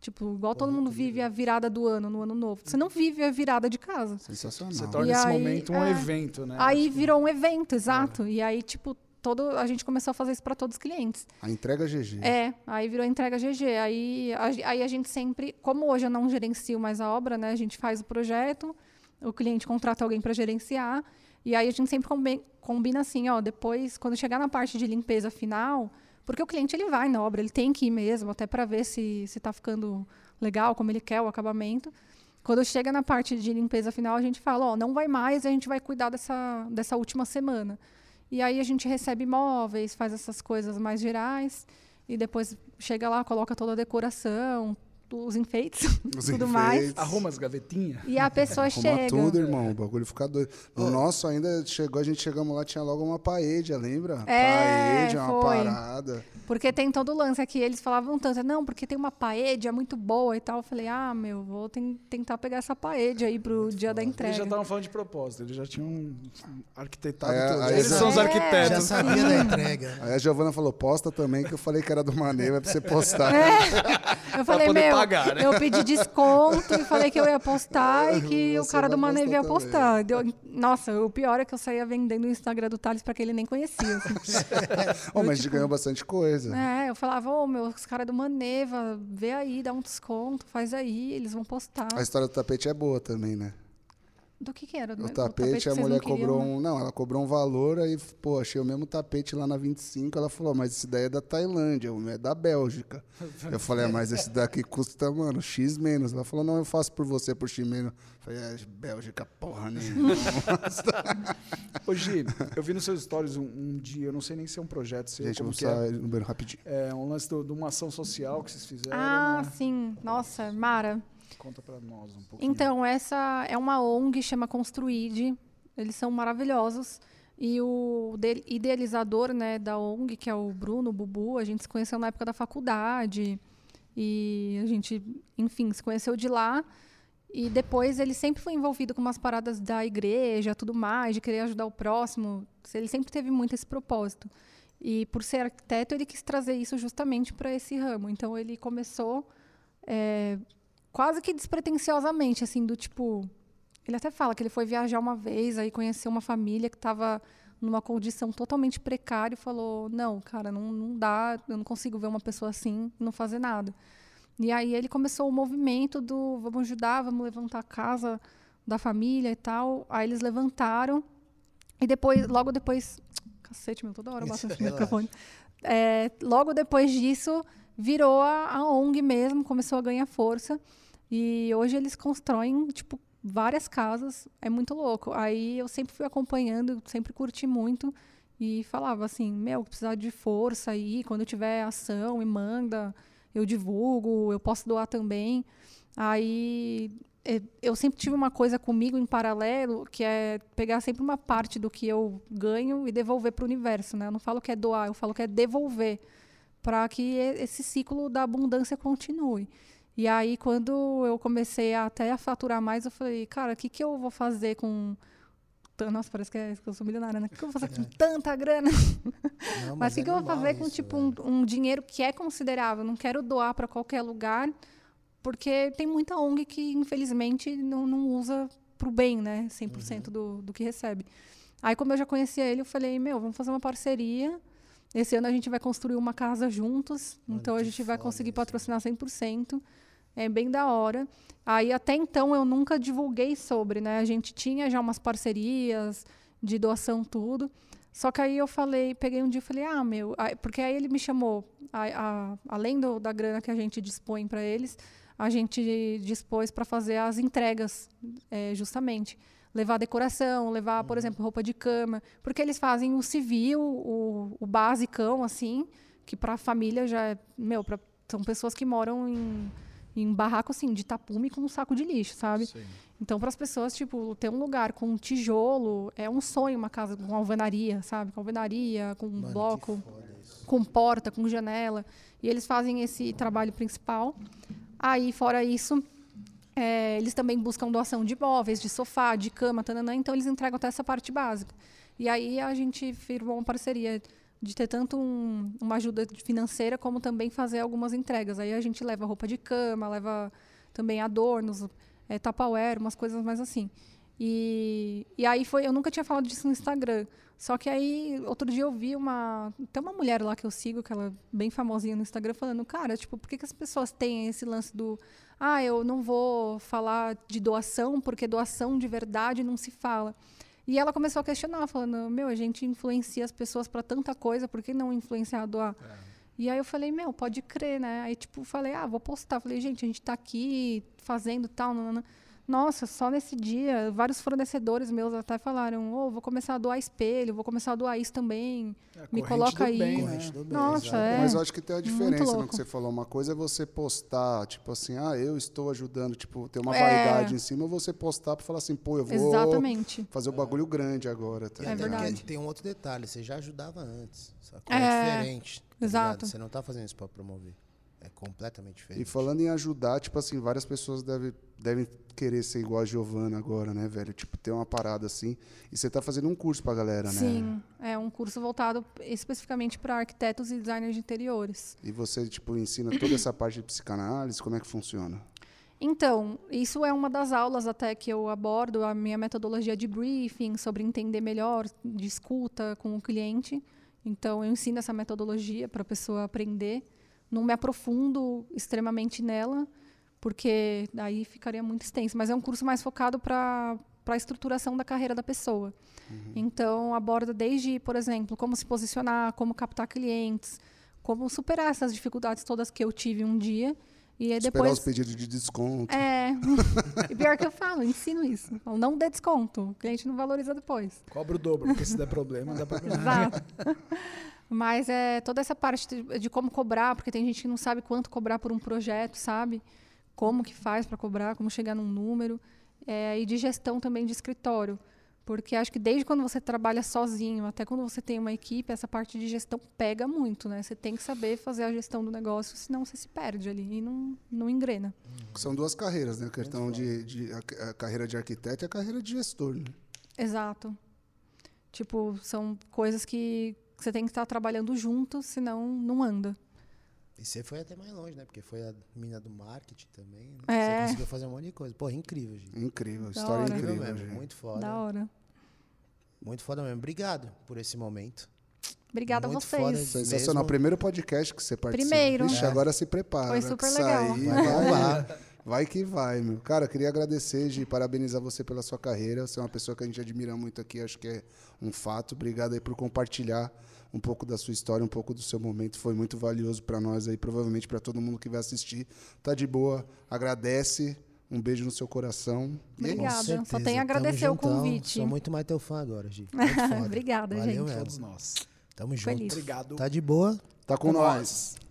Tipo, igual todo mundo vive a virada do ano, no ano novo. Você não vive a virada de casa. Sensacional. Você torna E esse aí, momento um é. evento, né? Aí Tipo, virou um evento, exato. E aí, tipo, todo, a gente começou a fazer isso para todos os clientes. A entrega GG. É, aí virou entrega GG. Aí a, aí a gente sempre, como hoje eu não gerencio mais a obra, né? A gente faz o projeto, o cliente contrata alguém para gerenciar, e aí a gente sempre combi- combina assim, ó, depois, quando chegar na parte de limpeza final, porque o cliente ele vai na obra, ele tem que ir mesmo, até para ver se se está ficando legal, como ele quer o acabamento. Quando chega na parte de limpeza final, a gente fala, ó, não vai mais, a gente vai cuidar dessa, dessa última semana. E aí a gente recebe móveis, faz essas coisas mais gerais, e depois chega lá, coloca toda a decoração, os enfeites, Os tudo mais. enfeites. Arruma as gavetinhas. E a pessoa Arruma chega. tudo, irmão. O bagulho fica doido. No nosso ainda chegou, a gente chegamos lá, tinha logo uma paedia, lembra? É, paedia, uma foi. parada. Porque tem todo o lance aqui. Eles falavam tanto, não, porque tem uma paedia muito boa e tal. Eu falei, ah, meu, vou ten- tentar pegar essa paedia aí pro dia da Eles entrega. já estavam falando de propósito, eles já tinham arquitetado É, tudo. Eles são os É. arquitetos. Já sabia da entrega. Aí a Giovana falou, posta também, que eu falei que era do Maneiro, é pra você postar. Eu falei, meu, pagar, né? eu pedi desconto e falei que eu ia postar e que o Você cara vai do Maneiro ia postar. Deu- Nossa, o pior é que eu saía vendendo o Instagram do Thales pra quem ele nem conhecia. assim. Ô, mas a gente ganhou bastante coisa. É, eu falava, ô, meu, os caras do Maneva, vê aí, dá um desconto, faz aí, eles vão postar. A história do tapete é boa também, né? Do que que era? O Do tapete, que a mulher queriam, cobrou né? um. Não, ela cobrou um valor, aí, pô, achei o mesmo tapete lá na 25. Ela falou, mas esse daí é da Tailândia, o meu é da Bélgica. Eu falei, ah, mas esse daqui custa, mano, X menos. Ela falou, não, eu faço por você por X menos. Eu falei, é, Bélgica, porra nenhuma. Ô, Gi, eu vi nos seus stories um, um dia, eu não sei nem se é um projeto seu, Gente, como vamos que é. sair no banheiro rapidinho. É um lance de uma ação social que vocês fizeram, Ah, né? sim. Nossa, Mara. Conta pra nós um pouquinho. Então, essa é uma ONG, chama Construide. Eles são maravilhosos. E o de- idealizador né, da ONG, que é o Bruno Bubu, a gente se conheceu na época da faculdade. E a gente, enfim, se conheceu de lá. E depois ele sempre foi envolvido com umas paradas da igreja, tudo mais, de querer ajudar o próximo. Ele sempre teve muito esse propósito. E por ser arquiteto, ele quis trazer isso justamente para esse ramo. Então ele começou é, quase que despretensiosamente, assim, do tipo, Ele até fala que ele foi viajar uma vez, aí conheceu uma família que estava numa condição totalmente precária e falou: Não, cara, não, não dá, eu não consigo ver uma pessoa assim não fazer nada. E aí ele começou o movimento do vamos ajudar, vamos levantar a casa da família e tal. Aí eles levantaram e depois, logo depois, cacete, meu, toda hora eu bato no microfone. É, logo depois disso, virou a, a ONG mesmo, começou a ganhar força. E hoje eles constroem, tipo, várias casas. É muito louco. Aí eu sempre fui acompanhando, sempre curti muito. E falava assim, meu, precisar de força aí, quando tiver ação, me manda, eu divulgo, eu posso doar também. Aí é, eu sempre tive uma coisa comigo em paralelo, que é pegar sempre uma parte do que eu ganho e devolver para o universo, né? Eu não falo que é doar, eu falo que é devolver, para que esse ciclo da abundância continue. E aí, quando eu comecei até a faturar mais, eu falei, cara, o que, que eu vou fazer com. Nossa, parece que, é, que eu sou milionária, né? O que, que eu vou fazer com tanta grana? Não, mas, mas o que, é que eu vou fazer com, tipo, um, um, dinheiro que é considerável? Não quero doar para qualquer lugar, porque tem muita ONG que, infelizmente, não, não usa para o bem, né? 100% uhum. do, do que recebe. Aí, como eu já conhecia ele, eu falei, meu, vamos fazer uma parceria. Esse ano a gente vai construir uma casa juntos, Olha então a gente vai conseguir isso. patrocinar 100%. É bem da hora. Aí até então eu nunca divulguei sobre, né? A gente tinha já umas parcerias de doação tudo. Só que aí eu falei, peguei um dia e falei, ah, meu, porque aí ele me chamou, a, a, além do, da grana que a gente dispõe para eles, a gente dispôs para fazer as entregas, é, justamente. Levar decoração, levar, por uhum. exemplo, roupa de cama. Porque eles fazem o civil, o, o basicão, assim, que para a família já é. Meu, pra, são pessoas que moram em, em barraco, assim, de tapume com um saco de lixo, sabe? Sim. Então, para as pessoas, tipo, ter um lugar com tijolo é um sonho, uma casa com alvenaria, sabe? Com alvenaria, com Mano, bloco, com porta, com janela. E eles fazem esse trabalho principal. Aí, fora isso, é, eles também buscam doação de móveis, de sofá, de cama, tananã, então eles entregam até essa parte básica. E aí a gente firmou uma parceria de ter tanto um, uma ajuda financeira como também fazer algumas entregas. Aí a gente leva roupa de cama, leva também adornos, é, tapaware, umas coisas mais assim. E, e aí foi, eu nunca tinha falado disso no Instagram. Só que aí, outro dia eu vi uma. Tem uma mulher lá que eu sigo, que ela é bem famosinha no Instagram, falando, cara, tipo, por que, que as pessoas têm esse lance do. Ah, eu não vou falar de doação, porque doação de verdade não se fala. E ela começou a questionar, falando, meu, a gente influencia as pessoas para tanta coisa, por que não influenciar a doar? É. E aí eu falei, meu, pode crer, né? Aí, tipo, falei, ah, vou postar. Falei, gente, a gente está aqui fazendo tal, não, não. Nossa, só nesse dia, vários fornecedores meus até falaram: oh, vou começar a doar espelho, vou começar a doar isso também. É, Me coloca aí. Bem, né? Nossa, é. Mas eu acho que tem a diferença no que você falou. Uma coisa é você postar, tipo assim, ah, eu estou ajudando, tipo, ter uma é. vaidade em cima, ou você postar para falar assim, pô, eu vou Exatamente. fazer o bagulho grande agora. Tá é verdade. Tem um outro detalhe, você já ajudava antes. É, é diferente. Tá Exato. Você não está fazendo isso para promover. É completamente diferente. E falando em ajudar, tipo assim, várias pessoas devem, devem querer ser igual a Giovana agora, né, velho? Tipo, ter uma parada assim. E você tá fazendo um curso pra galera, né? Sim, é um curso voltado especificamente para arquitetos e designers de interiores. E você, tipo, ensina toda essa parte de psicanálise? Como é que funciona? Então, isso é uma das aulas até que eu abordo, a minha metodologia de briefing, sobre entender melhor, de escuta com o cliente. Então, eu ensino essa metodologia para a pessoa aprender não me aprofundo extremamente nela, porque daí ficaria muito extenso. Mas é um curso mais focado para a estruturação da carreira da pessoa. Uhum. Então, aborda desde, por exemplo, como se posicionar, como captar clientes, como superar essas dificuldades todas que eu tive um dia. E Esperar depois. os pedidos de desconto. É. e pior que eu falo, ensino isso. não dê desconto. O cliente não valoriza depois. Cobra o dobro, porque se der problema, dá para Exato. Mas é toda essa parte de, de, como cobrar, porque tem gente que não sabe quanto cobrar por um projeto, sabe? Como que faz para cobrar, como chegar num número. É, e de gestão também de escritório. Porque acho que desde quando você trabalha sozinho, até quando você tem uma equipe, essa parte de gestão pega muito, né? Você tem que saber fazer a gestão do negócio, senão você se perde ali e não, não engrena. São duas carreiras, né? A questão de, de a, a, carreira de arquiteto e a carreira de gestor, né? Exato. Tipo, são coisas que você tem que estar trabalhando junto, senão não anda. E você foi até mais longe, né? Porque foi a mina do marketing também. Né? É. Você conseguiu fazer um monte de coisa. Pô, incrível, gente. Incrível, Da história hora. incrível, mesmo. gente. Muito foda. Da hora. Muito foda mesmo. Obrigado por esse momento. Obrigada a vocês. foda. Sensacional. Mesmo. Primeiro podcast que você participa. Primeiro. Ixi, É. agora se prepara. Foi que super sair, legal. Vai bombar. Vai que vai, meu. Cara, eu queria agradecer, Gi, parabenizar você pela sua carreira. Você é uma pessoa que a gente admira muito aqui, acho que é um fato. Obrigado aí por compartilhar um pouco da sua história, um pouco do seu momento. Foi muito valioso para nós aí, provavelmente para todo mundo que vai assistir. Tá de boa, agradece. Um beijo no seu coração. Obrigada. Só tenho a agradecer Tamo o juntão. convite. Sou muito mais teu fã agora, Gi. Obrigada, Valeu gente. mesmo. Todos nós. Tamo junto. Feliz. Obrigado. Tá de boa? Tá com, Com nós. nós.